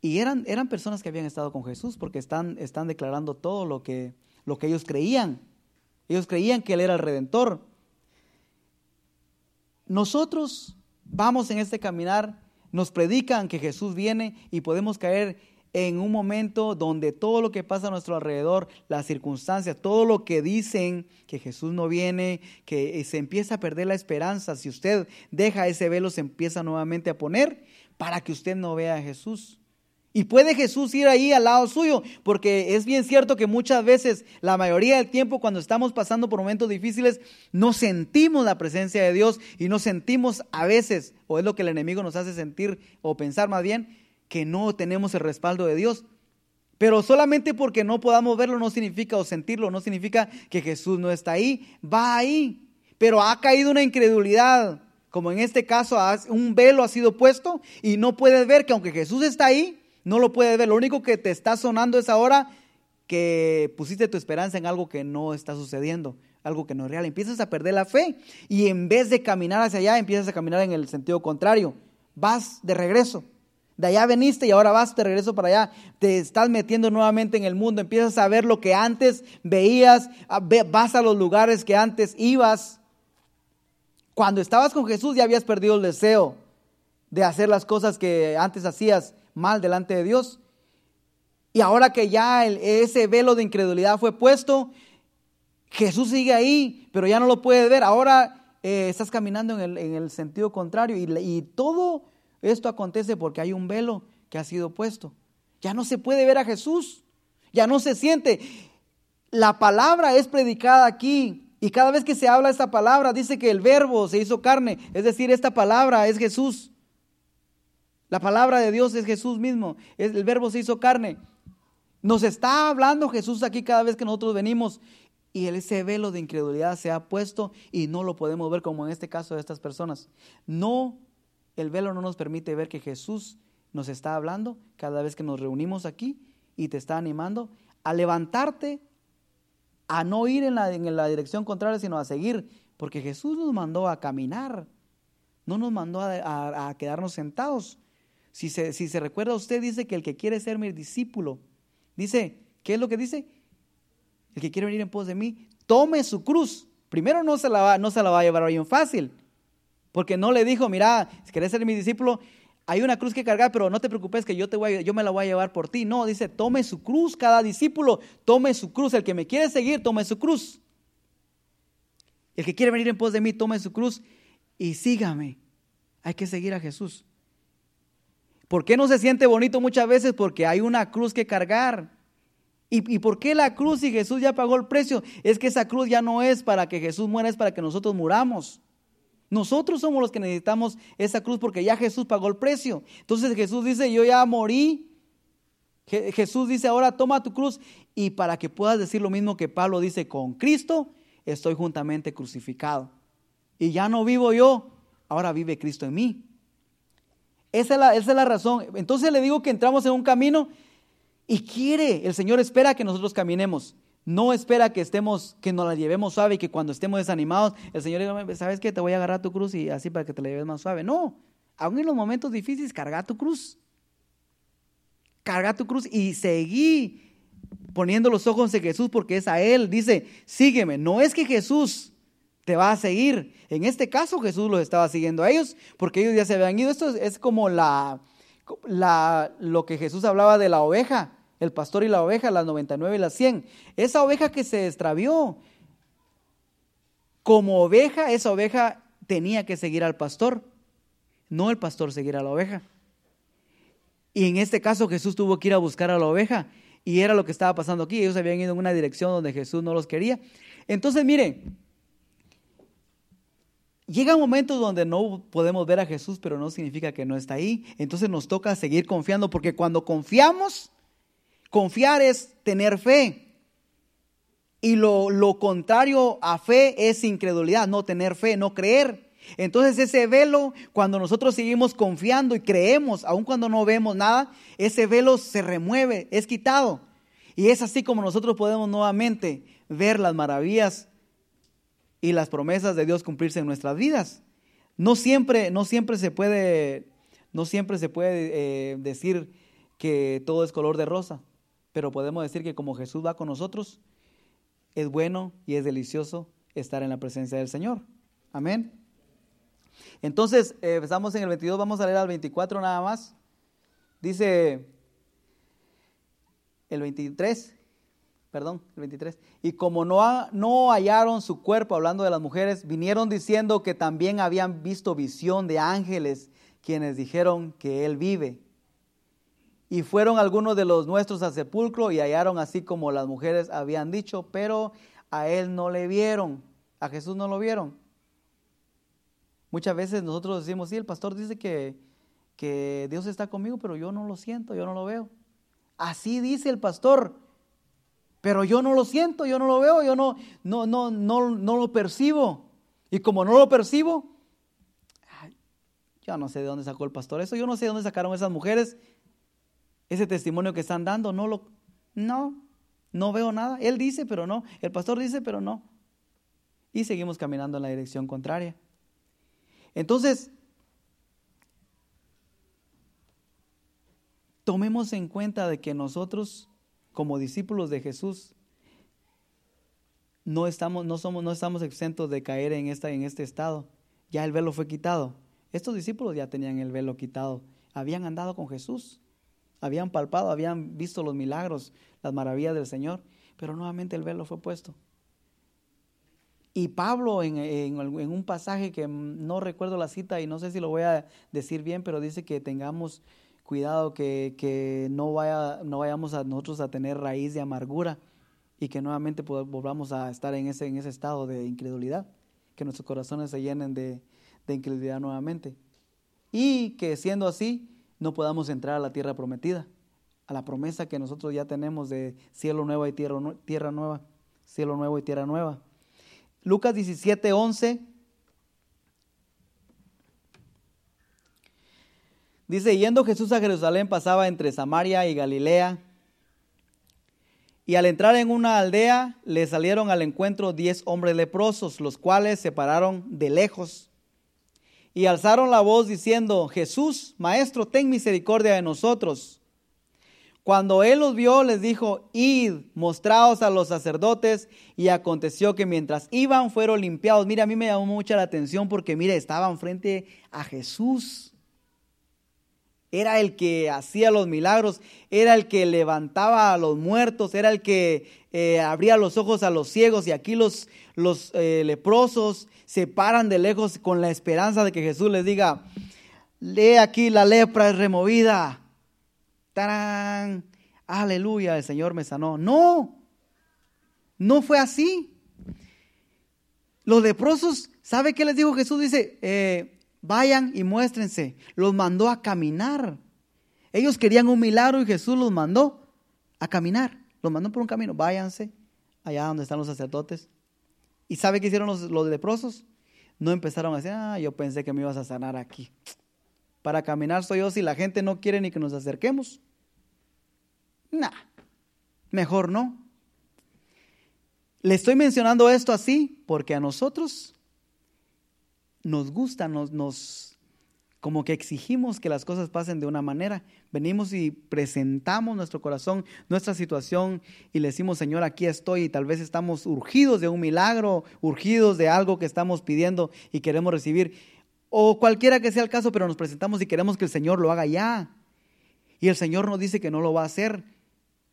Speaker 1: Y eran, eran personas que habían estado con Jesús porque están, están declarando todo lo que, lo que ellos creían. Ellos creían que Él era el Redentor. Nosotros vamos en este caminar, nos predican que Jesús viene y podemos caer en un momento donde todo lo que pasa a nuestro alrededor, las circunstancias, todo lo que dicen que Jesús no viene, que se empieza a perder la esperanza, si usted deja ese velo, se empieza nuevamente a poner para que usted no vea a Jesús. Y puede Jesús ir ahí al lado suyo, porque es bien cierto que muchas veces, la mayoría del tiempo, cuando estamos pasando por momentos difíciles, no sentimos la presencia de Dios y no sentimos a veces, o es lo que el enemigo nos hace sentir o pensar más bien, que no tenemos el respaldo de Dios. Pero solamente porque no podamos verlo no significa o sentirlo, no significa que Jesús no está ahí, va ahí. Pero ha caído una incredulidad, como en este caso un velo ha sido puesto y no puedes ver que aunque Jesús está ahí, no lo puedes ver. Lo único que te está sonando es ahora que pusiste tu esperanza en algo que no está sucediendo, algo que no es real. Empiezas a perder la fe y en vez de caminar hacia allá, empiezas a caminar en el sentido contrario. Vas de regreso. De allá veniste y ahora vas de regreso para allá. Te estás metiendo nuevamente en el mundo. Empiezas a ver lo que antes veías. Vas a los lugares que antes ibas. Cuando estabas con Jesús ya habías perdido el deseo de hacer las cosas que antes hacías mal delante de Dios. Y ahora que ya ese velo de incredulidad fue puesto, Jesús sigue ahí, pero ya no lo puedes ver. Ahora eh, estás caminando en el, sentido contrario y, y todo esto acontece porque hay un velo que ha sido puesto. Ya no se puede ver a Jesús, ya no se siente. La palabra es predicada aquí y cada vez que se habla esta palabra dice que el verbo se hizo carne, es decir, esta palabra es Jesús. La palabra de Dios es Jesús mismo. El verbo se hizo carne. Nos está hablando Jesús aquí cada vez que nosotros venimos y ese velo de incredulidad se ha puesto y no lo podemos ver como en este caso de estas personas. No, el velo no nos permite ver que Jesús nos está hablando cada vez que nos reunimos aquí y te está animando a levantarte, a no ir en la, dirección contraria, sino a seguir, porque Jesús nos mandó a caminar, no nos mandó a quedarnos sentados. Si se, si se recuerda usted, dice que el que quiere ser mi discípulo, dice, ¿qué es lo que dice? El que quiere venir en pos de mí, tome su cruz. Primero no se la va, no se la va a llevar bien fácil, porque no le dijo, mira, si quieres ser mi discípulo, hay una cruz que cargar, pero no te preocupes que yo, te voy yo me la voy a llevar por ti. No, dice, tome su cruz, cada discípulo, tome su cruz. El que me quiere seguir, tome su cruz. El que quiere venir en pos de mí, tome su cruz y sígame. Hay que seguir a Jesús. ¿Por qué no se siente bonito muchas veces? Porque hay una cruz que cargar. ¿Y, por qué la cruz si Jesús ya pagó el precio? Es que esa cruz ya no es para que Jesús muera, es para que nosotros muramos. Nosotros somos los que necesitamos esa cruz porque ya Jesús pagó el precio. Entonces Jesús dice, yo ya morí. Jesús dice, ahora toma tu cruz. Y para que puedas decir lo mismo que Pablo dice, con Cristo estoy juntamente crucificado. Y ya no vivo yo, ahora vive Cristo en mí. Esa es, la, razón. Entonces le digo que entramos en un camino y quiere, el Señor espera que nosotros caminemos. No espera que estemos, que nos la llevemos suave y que cuando estemos desanimados, el Señor diga, ¿sabes qué? Te voy a agarrar tu cruz y así para que te la lleves más suave. No, Aún en los momentos difíciles, carga tu cruz. Carga tu cruz y seguí poniendo los ojos en Jesús porque es a Él. Dice, sígueme. No es que Jesús te va a seguir. En este caso Jesús los estaba siguiendo a ellos porque ellos ya se habían ido. Esto es como la, la, lo que Jesús hablaba de la oveja, el pastor y la oveja, las 99 y las 100. Esa oveja que se extravió, como oveja, esa oveja tenía que seguir al pastor, no el pastor seguir a la oveja. Y en este caso Jesús tuvo que ir a buscar a la oveja. Y era lo que estaba pasando aquí. Ellos habían ido en una dirección donde Jesús no los quería. Entonces, miren, llega un momento donde no podemos ver a Jesús, pero no significa que no está ahí. Entonces nos toca seguir confiando, porque cuando confiamos, confiar es tener fe. Y lo, lo contrario a fe es incredulidad, no tener fe, no creer. Entonces ese velo, cuando nosotros seguimos confiando y creemos, aun cuando no vemos nada, ese velo se remueve, es quitado. Y es así como nosotros podemos nuevamente ver las maravillas y las promesas de Dios cumplirse en nuestras vidas. No siempre, no siempre se puede, no siempre se puede eh, decir que todo es color de rosa, pero podemos decir que como Jesús va con nosotros, es bueno y es delicioso estar en la presencia del Señor. Amén. Entonces, eh, estamos en el 22, vamos a leer al 24 nada más. Dice el 23, perdón, el 23. Y como no, no hallaron su cuerpo, hablando de las mujeres, vinieron diciendo que también habían visto visión de ángeles, quienes dijeron que él vive. Y fueron algunos de los nuestros al sepulcro y hallaron así como las mujeres habían dicho, pero a él no le vieron, a Jesús no lo vieron. Muchas veces nosotros decimos, sí, el pastor dice que, que Dios está conmigo, pero yo no lo siento, yo no lo veo. Así dice el pastor, pero yo no lo siento, yo no lo veo, yo no, no, no, no, no lo percibo. Y como no lo percibo, yo no sé de dónde sacó el pastor eso, yo no sé de dónde sacaron esas mujeres ese testimonio que están dando, no lo, no, no veo nada. Él dice, pero no. El pastor dice, pero no. Y seguimos caminando en la dirección contraria. Entonces, tomemos en cuenta de que nosotros, como discípulos de Jesús, no estamos, no somos, no estamos exentos de caer en, esta, en este estado. Ya el velo fue quitado. Estos discípulos ya tenían el velo quitado. Habían andado con Jesús. Habían palpado, habían visto los milagros, las maravillas del Señor. Pero nuevamente el velo fue puesto. Y Pablo en, un pasaje que no recuerdo la cita y no sé si lo voy a decir bien, pero dice que tengamos cuidado que, no, vaya, no vayamos a nosotros a tener raíz de amargura y que nuevamente volvamos a estar en ese, en ese estado de incredulidad, que nuestros corazones se llenen de, de incredulidad nuevamente. Y que siendo así, no podamos entrar a la tierra prometida, a la promesa que nosotros ya tenemos de cielo nuevo y tierra, tierra nueva, cielo nuevo y tierra nueva. Lucas 17, 11. Dice, yendo Jesús a Jerusalén pasaba entre Samaria y Galilea. Y al entrar en una aldea le salieron al encuentro diez hombres leprosos, los cuales se pararon de lejos y alzaron la voz diciendo, Jesús, Maestro, ten misericordia de nosotros. Cuando él los vio, les dijo, id, mostraos a los sacerdotes. Y aconteció que mientras iban, fueron limpiados. Mira, a mí me llamó mucha la atención porque, mire, estaban frente a Jesús. Era el que hacía los milagros, era el que levantaba a los muertos, era el que eh, abría los ojos a los ciegos. Y aquí los, eh, leprosos se paran de lejos con la esperanza de que Jesús les diga, lee aquí, la lepra es removida ¡Tarán! Aleluya, el Señor me sanó. No, no fue así. Los leprosos, ¿sabe qué les dijo Jesús? Dice, eh, vayan y muéstrense. Los mandó a caminar. Ellos querían un milagro y Jesús los mandó a caminar. Los mandó por un camino. Váyanse allá donde están los sacerdotes. ¿Y sabe qué hicieron los, leprosos? No empezaron a decir, ah, yo pensé que me ibas a sanar aquí. Para caminar soy yo si la gente no quiere ni que nos acerquemos. Nah, mejor no. Le estoy mencionando esto así porque a nosotros nos gusta, nos, nos como que exigimos que las cosas pasen de una manera. Venimos y presentamos nuestro corazón, nuestra situación y le decimos, Señor, aquí estoy y tal vez estamos urgidos de un milagro, urgidos de algo que estamos pidiendo y queremos recibir. O cualquiera que sea el caso, pero nos presentamos y queremos que el Señor lo haga ya. Y el Señor nos dice que no lo va a hacer.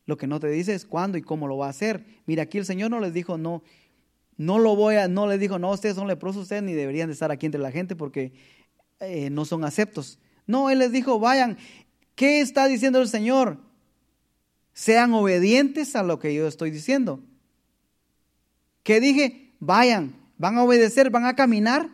Speaker 1: Lo que no te dice es cuándo y cómo lo va a hacer. Mira, aquí el Señor no les dijo, no, no lo voy a, no les dijo, no, ustedes son leprosos, ustedes ni deberían de estar aquí entre la gente porque eh, no son aceptos. No, Él les dijo, vayan, ¿qué está diciendo el Señor? Sean obedientes a lo que yo estoy diciendo. Que dije, vayan, van a obedecer, van a caminar,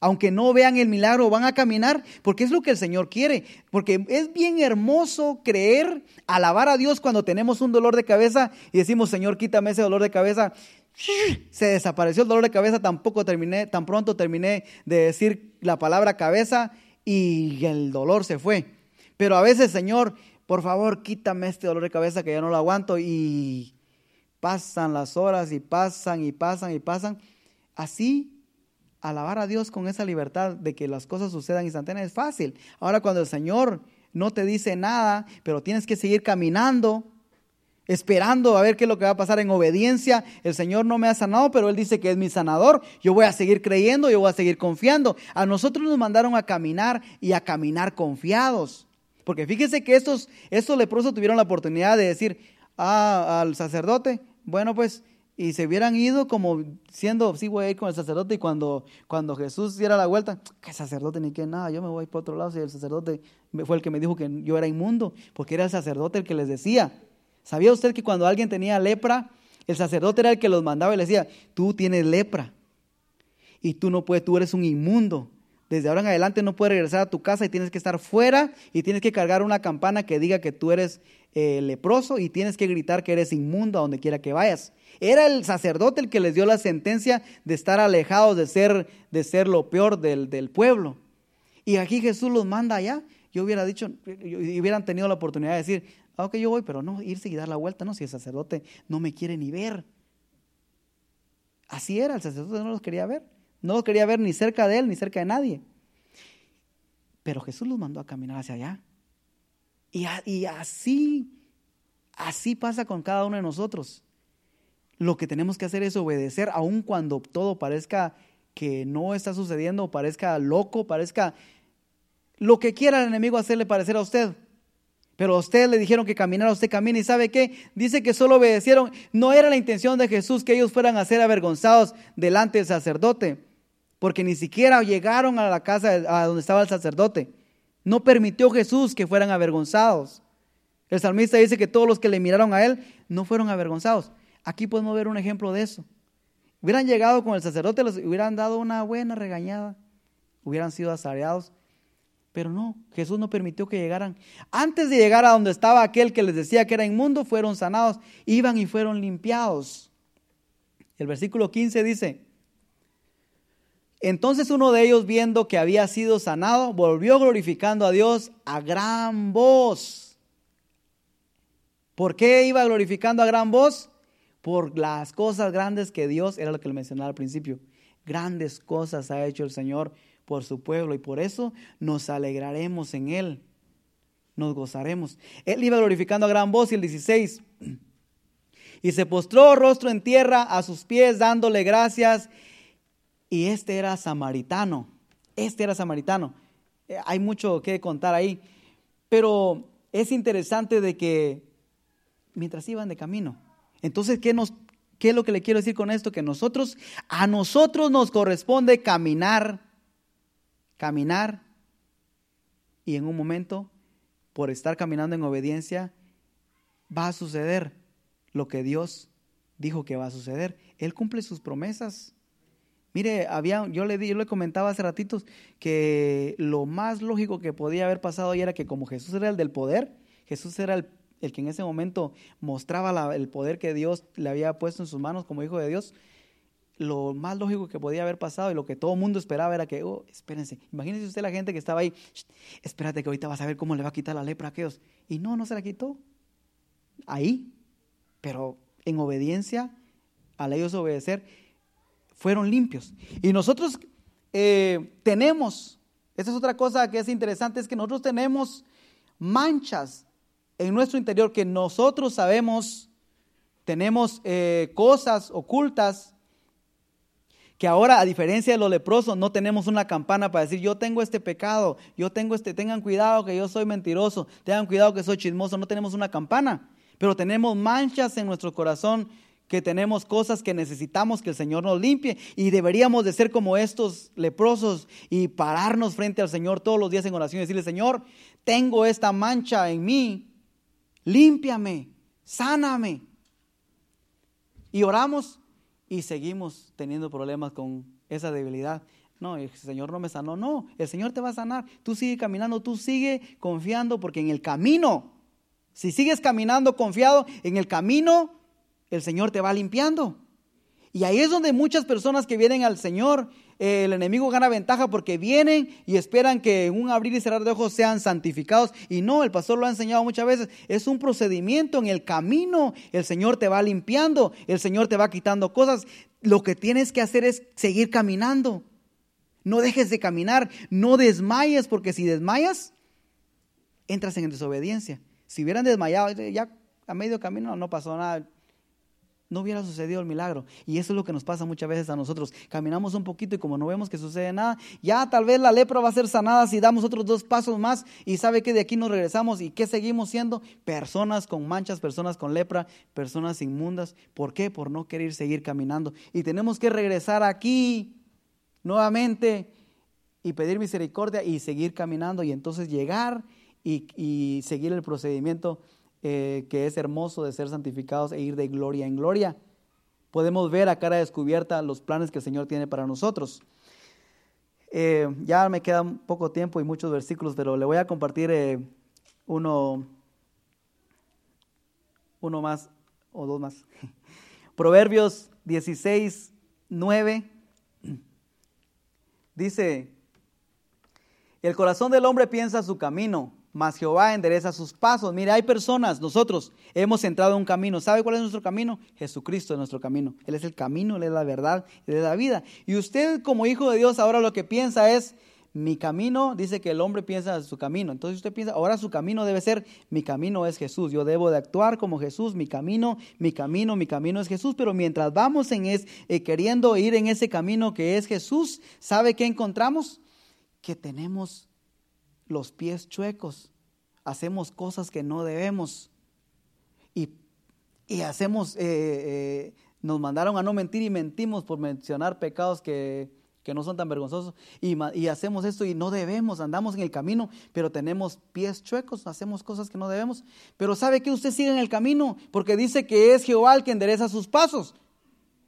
Speaker 1: aunque no vean el milagro, van a caminar, porque es lo que el Señor quiere. Porque es bien hermoso creer, alabar a Dios cuando tenemos un dolor de cabeza y decimos, Señor, quítame ese dolor de cabeza se desapareció el dolor de cabeza, tampoco terminé, tan pronto terminé de decir la palabra cabeza y el dolor se fue. Pero a veces, Señor, por favor, quítame este dolor de cabeza que ya no lo aguanto y pasan las horas y pasan y pasan y pasan. Así, alabar a Dios con esa libertad de que las cosas sucedan instantáneamente es fácil. Ahora cuando el Señor no te dice nada, pero tienes que seguir caminando, esperando a ver qué es lo que va a pasar en obediencia. El Señor no me ha sanado, pero Él dice que es mi sanador. Yo voy a seguir creyendo, yo voy a seguir confiando. A nosotros nos mandaron a caminar y a caminar confiados. Porque fíjese que estos, estos leprosos tuvieron la oportunidad de decir ah, al sacerdote, bueno pues, y se hubieran ido como siendo, sí voy a ir con el sacerdote y cuando, cuando Jesús diera la vuelta, ¿qué sacerdote ni qué nada? Yo me voy para otro lado si el sacerdote fue el que me dijo que yo era inmundo, porque era el sacerdote el que les decía. ¿Sabía usted que cuando alguien tenía lepra, el sacerdote era el que los mandaba y le decía, tú tienes lepra y tú no puedes, tú eres un inmundo. Desde ahora en adelante no puedes regresar a tu casa y tienes que estar fuera y tienes que cargar una campana que diga que tú eres eh, leproso y tienes que gritar que eres inmundo a donde quiera que vayas. Era el sacerdote el que les dio la sentencia de estar alejados de ser, de ser lo peor del, del pueblo. Y aquí Jesús los manda allá. Yo hubiera dicho, y hubieran tenido la oportunidad de decir, Ah, ok, yo voy, pero no irse y dar la vuelta, no, si el sacerdote no me quiere ni ver. Así era, el sacerdote no los quería ver, no los quería ver ni cerca de él, ni cerca de nadie. Pero Jesús los mandó a caminar hacia allá. Y, y así, así pasa con cada uno de nosotros. Lo que tenemos que hacer es obedecer, aun cuando todo parezca que no está sucediendo, parezca loco, parezca lo que quiera el enemigo hacerle parecer a usted. Pero a usted le dijeron que caminara, usted camina y ¿sabe qué? Dice que solo obedecieron. No era la intención de Jesús que ellos fueran a ser avergonzados delante del sacerdote, porque ni siquiera llegaron a la casa a donde estaba el sacerdote. No permitió Jesús que fueran avergonzados. El salmista dice que todos los que le miraron a él no fueron avergonzados. Aquí podemos ver un ejemplo de eso. Hubieran llegado con el sacerdote, les hubieran dado una buena regañada, hubieran sido asareados pero no, Jesús no permitió que llegaran. Antes de llegar a donde estaba aquel que les decía que era inmundo, fueron sanados, iban y fueron limpiados. El versículo 15 dice, entonces uno de ellos viendo que había sido sanado, volvió glorificando a Dios a gran voz. ¿Por qué iba glorificando a gran voz? Por las cosas grandes que Dios, era lo que le mencionaba al principio, grandes cosas ha hecho el Señor por su pueblo y por eso nos alegraremos en él, nos gozaremos. Él iba glorificando a gran voz y el 16, (clears throat) y se postró rostro en tierra a sus pies dándole gracias y este era samaritano, este era samaritano. Eh, hay mucho que contar ahí, pero es interesante de que mientras iban de camino, entonces, ¿qué, nos, ¿qué es lo que le quiero decir con esto? Que nosotros, a nosotros nos corresponde caminar caminar y en un momento, por estar caminando en obediencia, va a suceder lo que Dios dijo que va a suceder. Él cumple sus promesas. Mire, había, yo le, yo le comentaba hace ratitos que lo más lógico que podía haber pasado ahí era que como Jesús era el del poder, Jesús era el, que en ese momento mostraba el poder que Dios le había puesto en sus manos como hijo de Dios, lo más lógico que podía haber pasado y lo que todo el mundo esperaba era que, oh, espérense, imagínense usted la gente que estaba ahí, espérate que ahorita vas a ver cómo le va a quitar la lepra a aquellos. Y no, no se la quitó. Ahí, pero en obediencia, al ellos obedecer, fueron limpios. Y nosotros eh, tenemos Esta es otra cosa que es interesante, es que nosotros tenemos manchas en nuestro interior que nosotros sabemos, tenemos eh, cosas ocultas que ahora, a diferencia de los leprosos, no tenemos una campana para decir, yo tengo este pecado, yo tengo este, tengan cuidado que yo soy mentiroso, tengan cuidado que soy chismoso, no tenemos una campana, pero tenemos manchas en nuestro corazón, que tenemos cosas que necesitamos que el Señor nos limpie y deberíamos de ser como estos leprosos y pararnos frente al Señor todos los días en oración y decirle, Señor, tengo esta mancha en mí, límpiame, sáname. Y oramos y seguimos teniendo problemas con esa debilidad. No, el Señor no me sanó. No, el Señor te va a sanar. Tú sigue caminando, tú sigue confiando, porque en el camino, si sigues caminando confiado, en el camino el Señor te va limpiando. Y ahí es donde muchas personas que vienen al Señor, el enemigo gana ventaja porque vienen y esperan que en un abrir y cerrar de ojos sean santificados. Y no, el pastor lo ha enseñado muchas veces. Es un procedimiento en el camino. El Señor te va limpiando, el Señor te va quitando cosas. Lo que tienes que hacer es seguir caminando. No dejes de caminar, no desmayes, porque si desmayas, entras en desobediencia. Si hubieran desmayado, ya a medio camino no pasó nada no hubiera sucedido el milagro. Y eso es lo que nos pasa muchas veces a nosotros. Caminamos un poquito y como no vemos que sucede nada, ya tal vez la lepra va a ser sanada si damos otros dos pasos más y sabe que de aquí nos regresamos y que seguimos siendo personas con manchas, personas con lepra, personas inmundas. ¿Por qué? Por no querer seguir caminando. Y tenemos que regresar aquí nuevamente y pedir misericordia y seguir caminando y entonces llegar y, y seguir el procedimiento eh, que es hermoso de ser santificados e ir de gloria en gloria. Podemos ver a cara descubierta los planes que el Señor tiene para nosotros. Eh, ya me queda poco tiempo y muchos versículos, pero le voy a compartir eh, uno, uno más o dos más. (laughs) Proverbios 16, 9 dice, el corazón del hombre piensa su camino mas Jehová endereza sus pasos. Mire, hay personas, nosotros hemos entrado en un camino. ¿Sabe cuál es nuestro camino? Jesucristo es nuestro camino. Él es el camino, Él es la verdad, Él es la vida. Y usted como hijo de Dios ahora lo que piensa es, mi camino, dice que el hombre piensa su camino. Entonces usted piensa, ahora su camino debe ser, mi camino es Jesús. Yo debo de actuar como Jesús, mi camino, mi camino, mi camino es Jesús. Pero mientras vamos en es, eh, queriendo ir en ese camino que es Jesús, ¿sabe qué encontramos? Que tenemos los pies chuecos, hacemos cosas que no debemos y, hacemos, eh, eh, nos mandaron a no mentir y mentimos por mencionar pecados que, no son tan vergonzosos y, y, hacemos esto y no debemos, andamos en el camino, pero tenemos pies chuecos, hacemos cosas que no debemos. Pero sabe que usted sigue en el camino porque dice que es Jehová el que endereza sus pasos.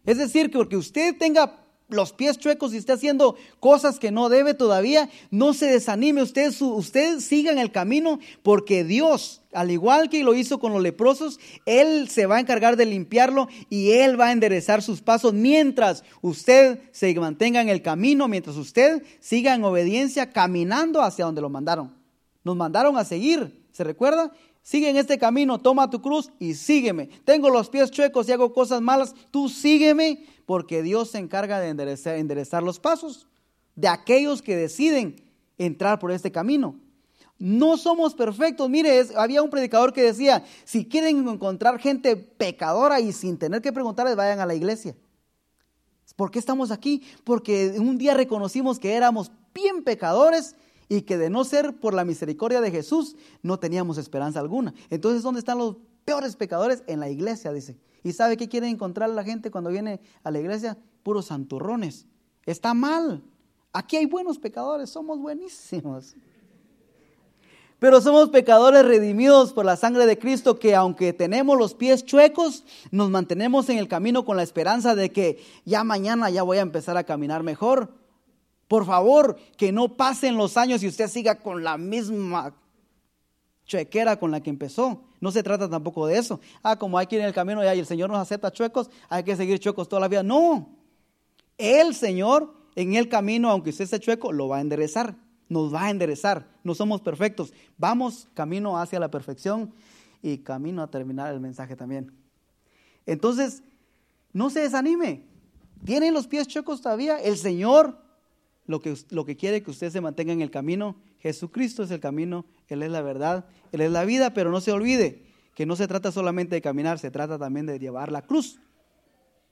Speaker 1: Es decir, que porque usted tenga los pies chuecos y esté haciendo cosas que no debe todavía, no se desanime, usted, usted siga en el camino porque Dios, al igual que lo hizo con los leprosos, Él se va a encargar de limpiarlo y Él va a enderezar sus pasos mientras usted se mantenga en el camino, mientras usted siga en obediencia caminando hacia donde lo mandaron. Nos mandaron a seguir, ¿se recuerda? Sigue en este camino, toma tu cruz y sígueme. Tengo los pies chuecos y hago cosas malas, tú sígueme porque Dios se encarga de enderezar, los pasos de aquellos que deciden entrar por este camino. No somos perfectos. Mire, había un predicador que decía, si quieren encontrar gente pecadora y sin tener que preguntarles, vayan a la iglesia. ¿Por qué estamos aquí? Porque un día reconocimos que éramos bien pecadores y que de no ser por la misericordia de Jesús no teníamos esperanza alguna. Entonces, ¿dónde están los peores pecadores? En la iglesia, dice. ¿Y sabe qué quiere encontrar la gente cuando viene a la iglesia? Puros santurrones. Está mal. Aquí hay buenos pecadores, somos buenísimos. Pero somos pecadores redimidos por la sangre de Cristo que aunque tenemos los pies chuecos, nos mantenemos en el camino con la esperanza de que ya mañana ya voy a empezar a caminar mejor. Por favor, que no pasen los años y usted siga con la misma chuequera con la que empezó. No se trata tampoco de eso. Ah, como hay que ir en el camino y el Señor nos acepta chuecos, hay que seguir chuecos toda la vida. No. El Señor en el camino, aunque usted esté chueco, lo va a enderezar. Nos va a enderezar. No somos perfectos. Vamos camino hacia la perfección y camino a terminar el mensaje también. Entonces, no se desanime. ¿Tienen los pies chuecos todavía? El Señor lo que, lo que quiere que usted se mantenga en el camino. Jesucristo es el camino, Él es la verdad, Él es la vida, pero no se olvide que no se trata solamente de caminar, se trata también de llevar la cruz.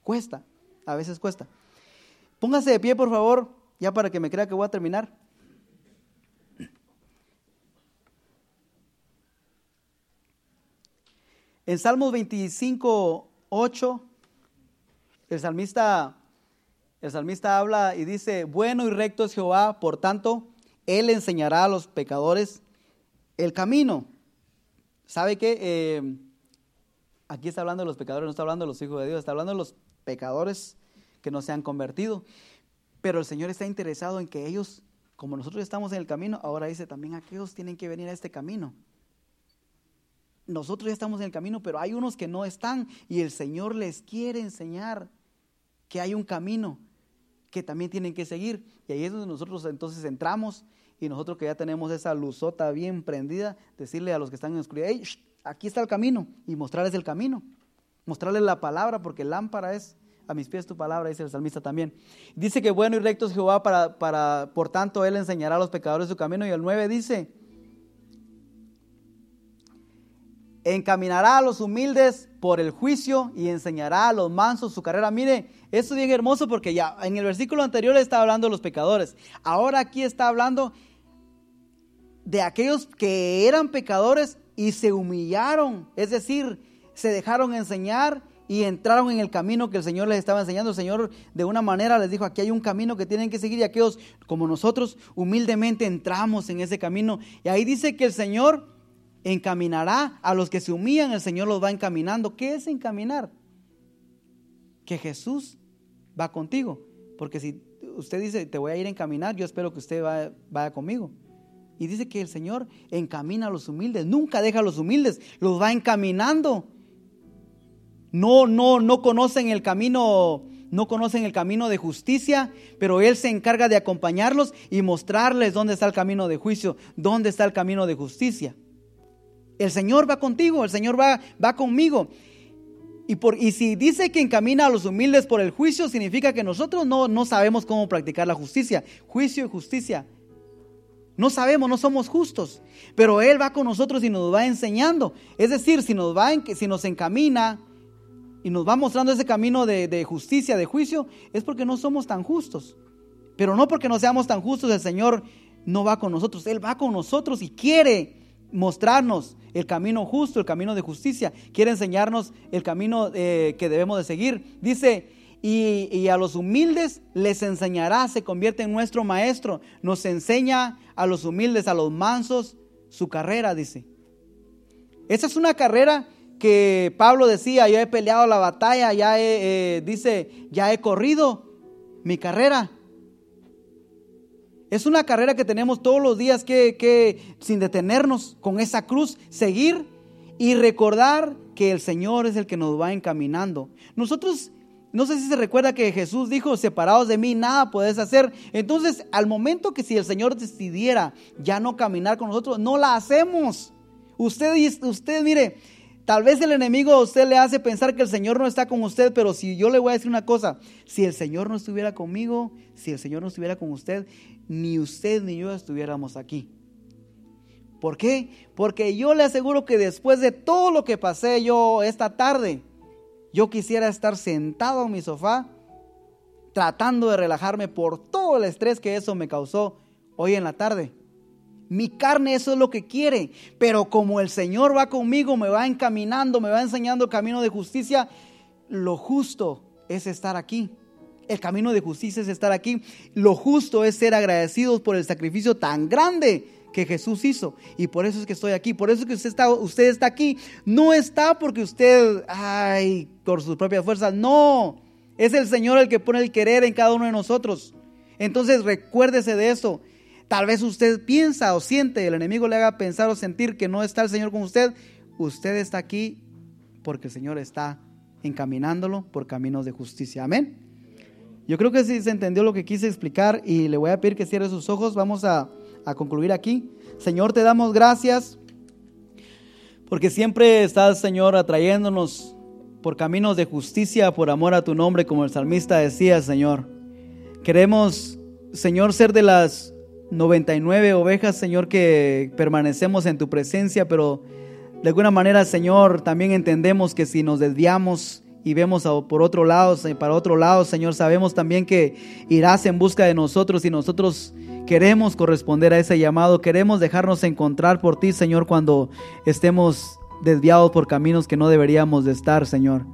Speaker 1: Cuesta, a veces cuesta. Póngase de pie, por favor, ya para que me crea que voy a terminar. En Salmos 25, 8, el salmista, el salmista habla y dice, bueno y recto es Jehová, por tanto, Él enseñará a los pecadores el camino. ¿Sabe qué? Eh, aquí está hablando de los pecadores, no está hablando de los hijos de Dios, está hablando de los pecadores que no se han convertido. Pero el Señor está interesado en que ellos, como nosotros estamos en el camino, ahora dice también aquellos tienen que venir a este camino. Nosotros ya estamos en el camino, pero hay unos que no están y el Señor les quiere enseñar que hay un camino que también tienen que seguir. Y ahí es donde nosotros entonces entramos y nosotros que ya tenemos esa luzota bien prendida, decirle a los que están en oscuridad, aquí está el camino y mostrarles el camino, mostrarles la palabra, porque lámpara es a mis pies tu palabra, dice el salmista también. Dice que bueno y recto es Jehová, para, para, por tanto él enseñará a los pecadores su camino. Y el 9 dice, encaminará a los humildes por el juicio y enseñará a los mansos su carrera. Mire, esto es bien hermoso porque ya en el versículo anterior estaba hablando de los pecadores. Ahora aquí está hablando de aquellos que eran pecadores y se humillaron, es decir, se dejaron enseñar y entraron en el camino que el Señor les estaba enseñando. El Señor de una manera les dijo, aquí hay un camino que tienen que seguir y aquellos como nosotros humildemente entramos en ese camino. Y ahí dice que el Señor encaminará a los que se humillan, el Señor los va encaminando. ¿Qué es encaminar? Que Jesús va contigo. Porque si usted dice, te voy a ir a encaminar, yo espero que usted vaya conmigo. Y dice que el Señor encamina a los humildes, nunca deja a los humildes, los va encaminando. No, no, no conocen el camino, no conocen el camino de justicia, pero Él se encarga de acompañarlos y mostrarles dónde está el camino de juicio, dónde está el camino de justicia. El Señor va contigo, el Señor va, va conmigo. Y, por, y si dice que encamina a los humildes por el juicio, significa que nosotros no, no sabemos cómo practicar la justicia. Juicio y justicia no sabemos, no somos justos, pero Él va con nosotros y nos va enseñando. Es decir, si nos, va si nos encamina y nos va mostrando ese camino de, de justicia, de juicio, es porque no somos tan justos. Pero no porque no seamos tan justos, el Señor no va con nosotros. Él va con nosotros y quiere mostrarnos el camino justo, el camino de justicia. Quiere enseñarnos el camino eh, que debemos de seguir. Dice, y, a los humildes les enseñará, se convierte en nuestro maestro, nos enseña a los humildes, a los mansos, su carrera, dice. Esa es una carrera que Pablo decía, yo he peleado la batalla, ya he, eh, dice, ya he corrido mi carrera. Es una carrera que tenemos todos los días que, que, sin detenernos, con esa cruz, seguir y recordar que el Señor es el que nos va encaminando. Nosotros no sé si se recuerda que Jesús dijo, separados de mí, nada puedes hacer. Entonces, al momento que si el Señor decidiera ya no caminar con nosotros, no la hacemos. Usted, usted mire, tal vez el enemigo a usted le hace pensar que el Señor no está con usted, pero si yo le voy a decir una cosa, si el Señor no estuviera conmigo, si el Señor no estuviera con usted, ni usted ni yo estuviéramos aquí. ¿Por qué? Porque yo le aseguro que después de todo lo que pasé yo esta tarde, yo quisiera estar sentado en mi sofá tratando de relajarme por todo el estrés que eso me causó hoy en la tarde. Mi carne eso es lo que quiere, pero como el Señor va conmigo, me va encaminando, me va enseñando el camino de justicia, lo justo es estar aquí. El camino de justicia es estar aquí. Lo justo es ser agradecidos por el sacrificio tan grande que Jesús hizo. Y por eso es que estoy aquí. Por eso es que usted está, usted está aquí. No está porque usted, ay, por sus propias fuerzas. No. Es el Señor el que pone el querer en cada uno de nosotros. Entonces recuérdese de eso. Tal vez usted piensa o siente, el enemigo le haga pensar o sentir que no está el Señor con usted. Usted está aquí porque el Señor está encaminándolo por caminos de justicia. Amén. Yo creo que sí se entendió lo que quise explicar y le voy a pedir que cierre sus ojos. Vamos a a concluir aquí. Señor, te damos gracias porque siempre estás, Señor, atrayéndonos por caminos de justicia, por amor a tu nombre, como el salmista decía, Señor. Queremos Señor, ser de las 99 ovejas, Señor, que permanecemos en tu presencia, pero de alguna manera, Señor, también entendemos que si nos desviamos y vemos por otro lado, para otro lado, Señor, sabemos también que irás en busca de nosotros y nosotros queremos corresponder a ese llamado, queremos dejarnos encontrar por ti, Señor, cuando estemos desviados por caminos que no deberíamos de estar, Señor.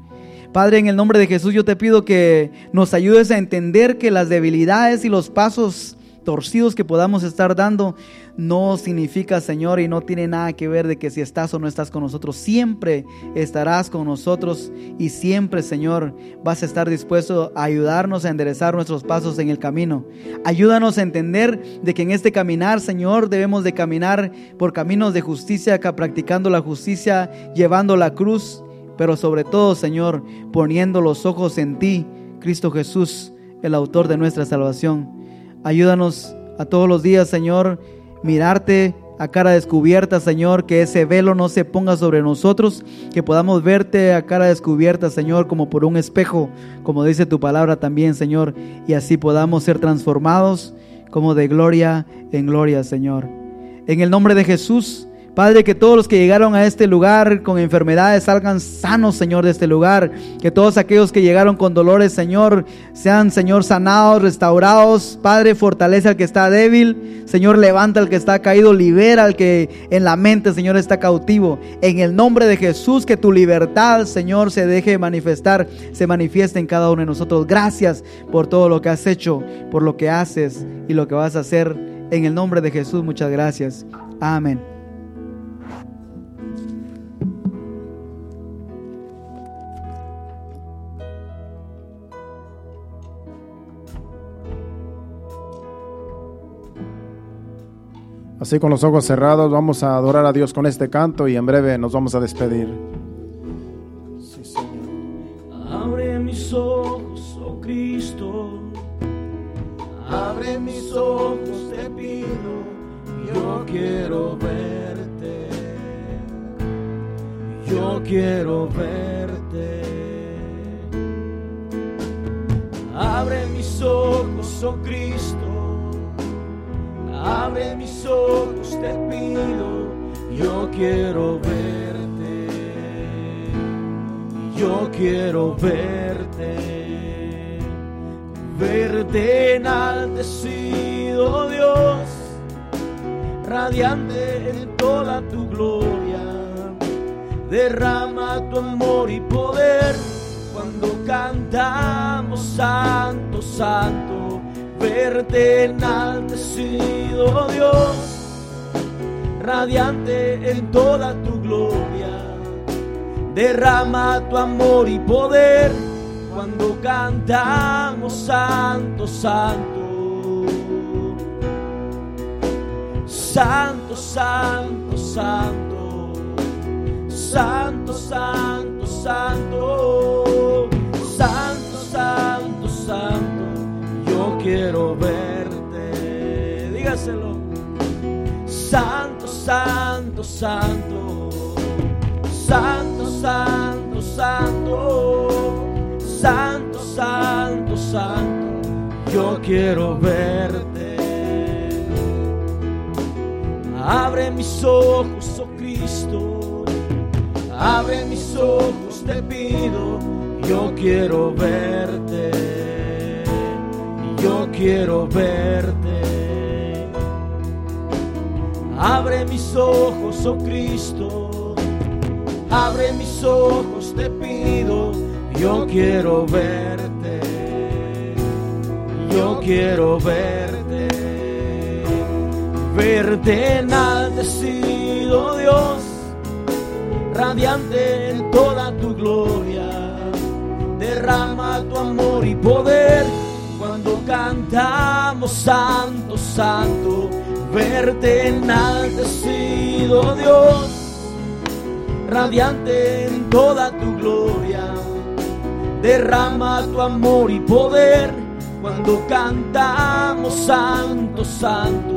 Speaker 1: Padre, en el nombre de Jesús yo te pido que nos ayudes a entender que las debilidades y los pasos torcidos que podamos estar dando no significa, Señor, y no tiene nada que ver de que si estás o no estás con nosotros. Siempre estarás con nosotros y siempre, Señor, vas a estar dispuesto a ayudarnos a enderezar nuestros pasos en el camino. Ayúdanos a entender de que en este caminar, Señor, debemos de caminar por caminos de justicia, practicando la justicia, llevando la cruz, pero sobre todo, Señor, poniendo los ojos en ti, Cristo Jesús, el autor de nuestra salvación. Ayúdanos a todos los días, Señor, mirarte a cara descubierta, Señor, que ese velo no se ponga sobre nosotros, que podamos verte a cara descubierta, Señor, como por un espejo, como dice tu palabra también, Señor, y así podamos ser transformados como de gloria en gloria, Señor. En el nombre de Jesús, Padre, que todos los que llegaron a este lugar con enfermedades salgan sanos, Señor, de este lugar. Que todos aquellos que llegaron con dolores, Señor, sean, Señor, sanados, restaurados. Padre, fortalece al que está débil. Señor, levanta al que está caído, libera al que en la mente, Señor, está cautivo. En el nombre de Jesús, que tu libertad, Señor, se deje manifestar, se manifieste en cada uno de nosotros. Gracias por todo lo que has hecho, por lo que haces y lo que vas a hacer. En el nombre de Jesús, muchas gracias. Amén.
Speaker 2: Así con los ojos cerrados vamos a adorar a Dios con este canto y en breve nos vamos a despedir.
Speaker 3: Sí, Señor. Abre mis ojos, oh Cristo. Abre mis ojos, te pido. Yo quiero verte. Yo quiero verte. Abre mis ojos, oh Cristo Abre mis ojos, te pido, yo quiero verte. Yo quiero verte. Verte enaltecido, Dios, radiante en toda tu gloria. Derrama tu amor y poder cuando cantamos Santo, Santo verte enaltecido, Dios, radiante en toda tu gloria. Derrama tu amor y poder cuando cantamos Santo, Santo. Santo, Santo, Santo. Santo, Santo, Santo. Santo, Santo, Santo quiero verte. Dígaselo. Santo, santo, santo. Santo, santo, santo. Santo, santo, santo. Yo quiero verte. Abre mis ojos, oh Cristo. Abre mis ojos, te pido. Yo quiero verte yo quiero verte. Abre mis ojos, oh Cristo, abre mis ojos, te pido, yo quiero verte, yo quiero verte, verte enaltecido Dios, radiante en toda tu gloria, derrama tu amor y poder cantamos Santo, Santo, verte enaltecido Dios, radiante en toda tu gloria, derrama tu amor y poder cuando cantamos Santo, Santo.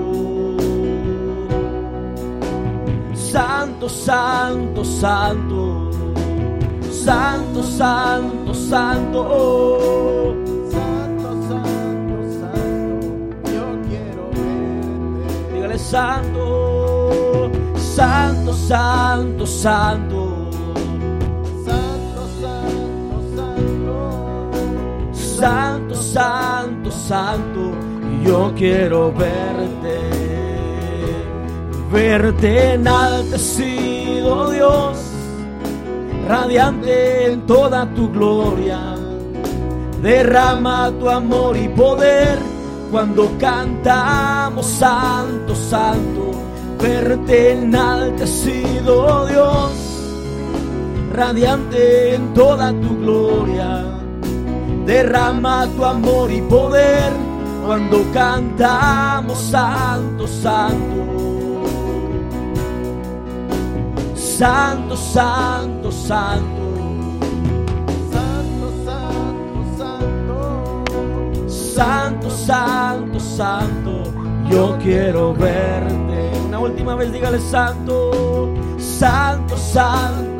Speaker 3: Santo, santo, santo, santo, santo, santo. Santo, santo, santo, santo.
Speaker 2: Santo, santo, santo.
Speaker 3: Santo, santo, yo quiero verte, verte enaltecido Dios, radiante en toda tu gloria, derrama tu amor y poder cuando cantamos santo, santo, verte enaltecido Dios, radiante en toda tu gloria derrama tu amor y poder cuando cantamos santo, santo.
Speaker 2: Santo, santo, santo.
Speaker 3: Santo. Santo, santo. Yo quiero verte. Una última vez dígale santo. Santo, santo.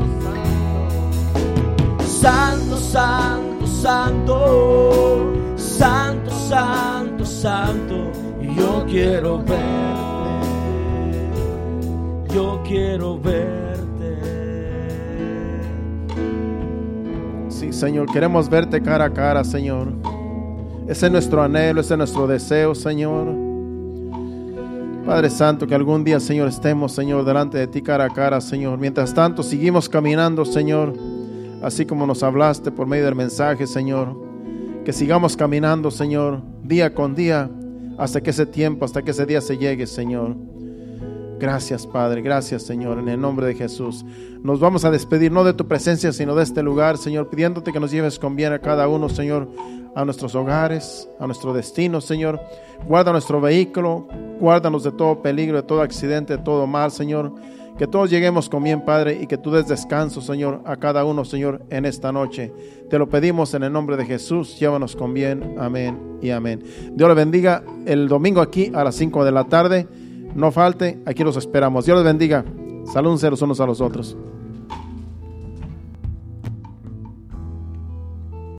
Speaker 3: Santo, santo, santo, santo, santo, santo, yo quiero verte, yo quiero verte.
Speaker 2: Sí, Señor, queremos verte cara a cara, Señor. Ese es nuestro anhelo, ese es nuestro deseo, Señor. Padre Santo, que algún día, Señor, estemos, Señor, delante de ti cara a cara, Señor. Mientras tanto, seguimos caminando, Señor, así como nos hablaste por medio del mensaje, Señor. Que sigamos caminando, Señor, día con día, hasta que ese tiempo, hasta que ese día se llegue, Señor. Gracias, Padre. Gracias, Señor, en el nombre de Jesús. Nos vamos a despedir no de tu presencia, sino de este lugar, Señor, pidiéndote que nos lleves con bien a cada uno, Señor, a nuestros hogares, a nuestro destino, Señor. Guarda nuestro vehículo, guárdanos de todo peligro, de todo accidente, de todo mal, Señor. Que todos lleguemos con bien, Padre, y que tú des descanso, Señor, a cada uno, Señor, en esta noche. Te lo pedimos en el nombre de Jesús. Llévanos con bien. Amén y amén. Dios le bendiga el domingo aquí a las 5 de la tarde. No falte, aquí los esperamos. Dios les bendiga. Saludos los unos a los otros.